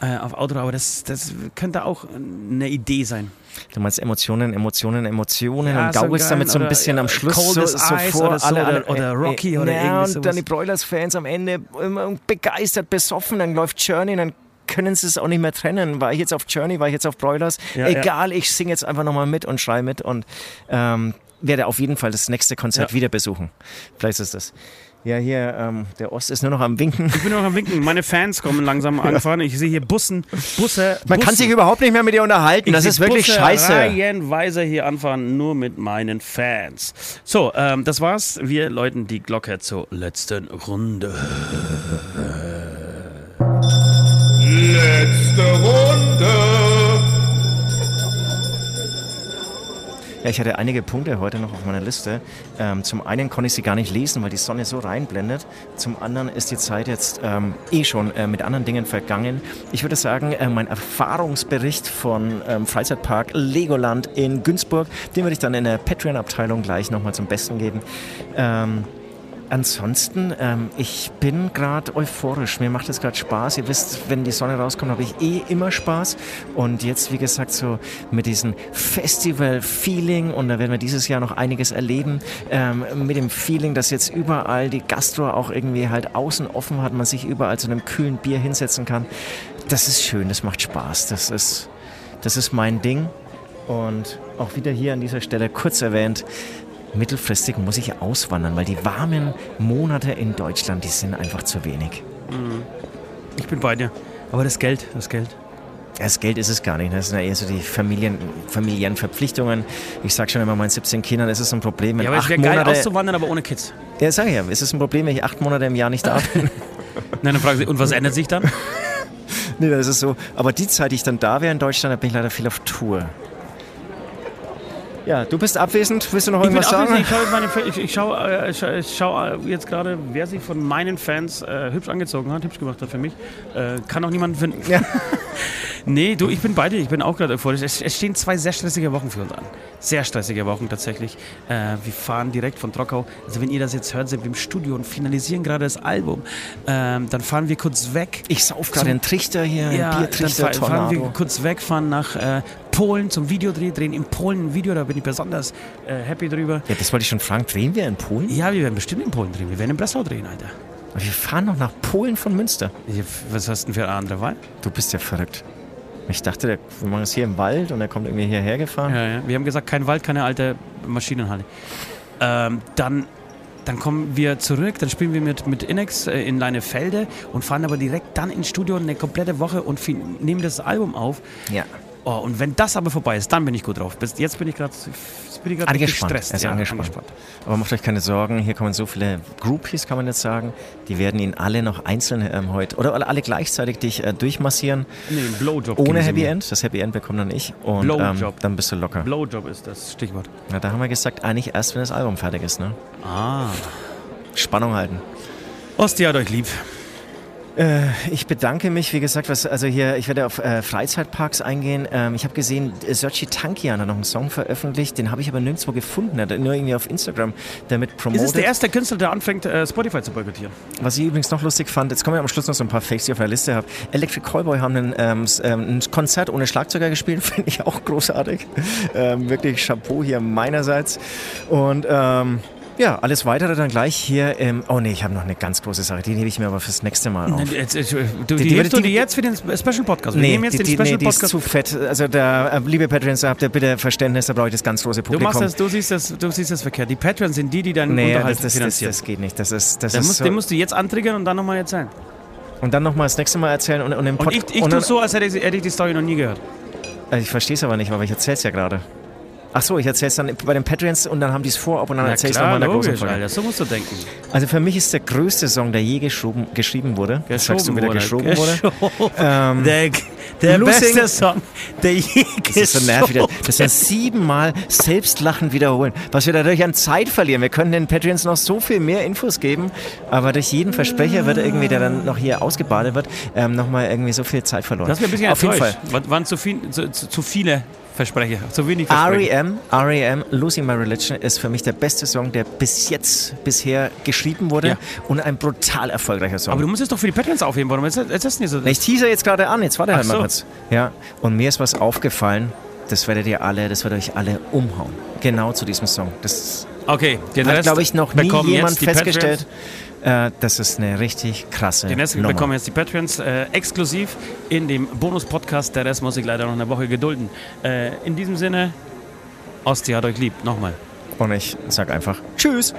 äh, auf Outro, aber das, das könnte auch eine Idee sein. Du meinst Emotionen, Emotionen, Emotionen Ja, und gaukelst damit so ein bisschen Oder, am äh, Schluss so, so vor oder so, alle oder- oder Rocky oder ja, irgendwie und sowas. dann die Broilers-Fans am Ende immer begeistert, besoffen, dann läuft Journey, dann können sie es auch nicht mehr trennen. War ich jetzt auf Journey, war ich jetzt auf Broilers? Ja, Egal, ich singe jetzt einfach nochmal mit und schreie mit und ähm, werde auf jeden Fall das nächste Konzert Ja. wieder besuchen. Vielleicht ist das. Ja, hier, ähm, der Ost ist nur noch am Winken. Ich bin noch am Winken. Meine Fans kommen langsam angefahren. Ich sehe hier Bussen, Busse. Man kann Busse. sich überhaupt nicht mehr mit dir unterhalten. Ich das ist wirklich Busse scheiße. reihenweise hier anfahren, nur mit meinen Fans. So, ähm, das war's. Wir läuten die Glocke zur letzten Runde. Letzte Runde. Ja, ich hatte einige Punkte heute noch auf meiner Liste. Ähm, zum einen konnte ich sie gar nicht lesen, weil die Sonne so reinblendet. Zum anderen ist die Zeit jetzt ähm, eh schon äh, mit anderen Dingen vergangen. Ich würde sagen, äh, mein Erfahrungsbericht von ähm, Freizeitpark Legoland in Günzburg, den würde ich dann in der Patreon-Abteilung gleich nochmal zum Besten geben. Ähm, Ansonsten, ähm, ich bin gerade euphorisch. Mir macht es gerade Spaß. Ihr wisst, wenn die Sonne rauskommt, habe ich eh immer Spaß. Und jetzt, wie gesagt, so mit diesem Festival-Feeling, und da werden wir dieses Jahr noch einiges erleben, ähm, mit dem Feeling, dass jetzt überall die Gastro auch irgendwie halt außen offen hat, man sich überall zu einem kühlen Bier hinsetzen kann. Das ist schön, das macht Spaß. Das ist, das ist mein Ding. Und auch wieder hier an dieser Stelle kurz erwähnt, mittelfristig muss ich auswandern, weil die warmen Monate in Deutschland, die sind einfach zu wenig. Ich bin bei dir. Aber das Geld, das Geld. Das Geld ist es gar nicht. Das sind ja eher so die Familien, familiären Verpflichtungen. Ich sage schon immer meinen 17 Kindern, es ist ein Problem. Wenn Ja, aber es wäre geil Monate, auszuwandern, aber ohne Kids. ja, sag ich ja, es ist ein Problem, wenn ich acht Monate im Jahr nicht da bin. Nein, dann fragen sie, und was ändert sich dann? nee, das ist so. Aber die Zeit, die ich dann da wäre in Deutschland, da bin ich leider viel auf Tour. Ja, du bist abwesend. Willst du noch irgendwas sagen? ich schaue, ich, ich schaue, äh, ich schaue, äh, jetzt gerade, wer sich von meinen Fans äh, hübsch angezogen hat, hübsch gemacht hat für mich. Äh, kann auch niemand finden. Ja. nee, du, ich bin bei dir, ich bin auch gerade euphorisch. Es, es stehen zwei sehr stressige Wochen für uns an. Sehr stressige Wochen tatsächlich. Äh, wir fahren direkt von Trockau. Also wenn ihr das jetzt hört, sind wir im Studio und finalisieren gerade das Album. Ähm, dann fahren wir kurz weg. Ich sauf gerade einen Trichter hier, Ja, dann Biertrichter, fahr, fahren wir kurz weg, fahren nach äh, Polen zum Videodreh, drehen in Polen ein Video, da bin ich besonders äh, happy drüber. Ja, das wollte ich schon fragen. Drehen wir in Polen? Ja, wir werden bestimmt in Polen drehen, wir werden in Breslau drehen, Alter. Aber wir fahren noch nach Polen von Münster. Was hast du denn für eine andere Wahl? Du bist ja verrückt. Ich dachte, der, wir machen es hier im Wald und er kommt irgendwie hierher gefahren. Ja, ja. Wir haben gesagt, kein Wald, keine alte Maschinenhalle. Ähm, dann, dann kommen wir zurück, dann spielen wir mit, mit Inex äh, in Leinefelde und fahren aber direkt dann ins Studio eine komplette Woche und nehmen das Album auf. Ja. Oh, und wenn das aber vorbei ist, dann bin ich gut drauf. Bis jetzt bin ich gerade grad Angespannt. gestresst. Er ist ja, angespannt. Aber macht euch keine Sorgen, hier kommen so viele Groupies, kann man jetzt sagen. Die werden ihn alle noch einzeln ähm, heute, oder alle- gleichzeitig dich äh, durchmassieren. Nee, ein Blowjob. Ohne Happy. End. Das Happy End bekommt dann ich. Und ähm, Blowjob. dann bist du locker. Blowjob ist das Stichwort. Na, da haben wir gesagt, eigentlich erst, wenn das Album fertig ist. Ne? Ah. Spannung halten. Osti hat euch lieb. Äh, ich bedanke mich, wie gesagt, was, also hier, ich werde auf äh, Freizeitparks eingehen. Ähm, ich habe gesehen, äh, Sergi Tankian hat noch einen Song veröffentlicht, den habe ich aber nirgendwo gefunden. Er hat nur irgendwie auf Instagram damit Ist promotet. es der erste Künstler, der anfängt, äh, Spotify zu boykottieren? Was ich übrigens noch lustig fand, jetzt kommen wir am Schluss noch so ein paar Fakes, die ich auf der Liste habe. Electric Callboy haben einen, ähm, ähm, ein Konzert ohne Schlagzeuger gespielt, finde ich auch großartig. Ähm, wirklich Chapeau hier meinerseits. Und ähm, Ja, alles weitere dann gleich hier. im oh nee, ich habe noch eine ganz große Sache. Die nehme ich mir aber fürs nächste Mal auf. Jetzt, jetzt, du, die, die- die, du die- dir jetzt für den Special Podcast. Wir Nee, nehmen jetzt die, den die, Special nee, die ist Podcast. zu fett. Also da, äh, liebe Patrons, da habt ihr bitte Verständnis, da brauche ich das ganz große Du Publikum. machst das, du siehst das, du siehst das verkehrt. Die Patrons sind die, die deinen nee, Unterhalt das, das, das, finanzieren. das geht nicht. Das ist, das Den ist musst, so. den musst du jetzt antriggern und dann nochmal erzählen. und dann nochmal das nächste Mal erzählen und, und im Und Pod ich, ich tue so, als hätte ich, hätte ich die Story noch nie gehört. Also ich verstehe es aber nicht, aber ich erzähle es ja gerade. Ach so, ich erzähle es dann bei den Patreons und dann haben die es vorab und dann erzähle ich es nochmal in der großen Folge. Alter. So musst du denken. Also für mich ist der größte Song, der je geschoben, geschrieben wurde. Das sagst du wieder, Geschoben geschoben wurde. Geschoben. Ähm, Der, der Losing- beste Song, der je Das ist so nervig. geschoben Das sind siebenmal selbstlachen wiederholen. Was wir dadurch an Zeit verlieren. Wir können den Patreons noch so viel mehr Infos geben, aber durch jeden Versprecher wird irgendwie, der dann noch hier ausgebadet wird, ähm, nochmal irgendwie so viel Zeit verloren. Das wäre ein bisschen Auf jeden Fall. Wa- Waren zu, viel, zu, zu viele Versprecher, zu wenig. R.E.M., R.E.M., Losing My Religion ist für mich der beste Song, der bis jetzt, bisher geschrieben wurde Ja. und ein brutal erfolgreicher Song. Aber du musst es doch für die Patrons aufheben, warum jetzt, jetzt ist nicht so? ich teaser jetzt gerade an, jetzt warte halt mal so. kurz. Ja, und mir ist was aufgefallen, das werdet ihr alle, das wird euch alle umhauen. Genau zu diesem Song. Das Okay, den hat, glaube ich, noch nie jemand festgestellt. Äh, das ist eine richtig krasse Den Rest Nummer. bekommen jetzt die Patrons äh, exklusiv in dem Bonus-Podcast. Der Rest muss ich leider noch eine Woche gedulden. Äh, in diesem Sinne, Ostia hat euch lieb. Nochmal. Und ich sag einfach Tschüss.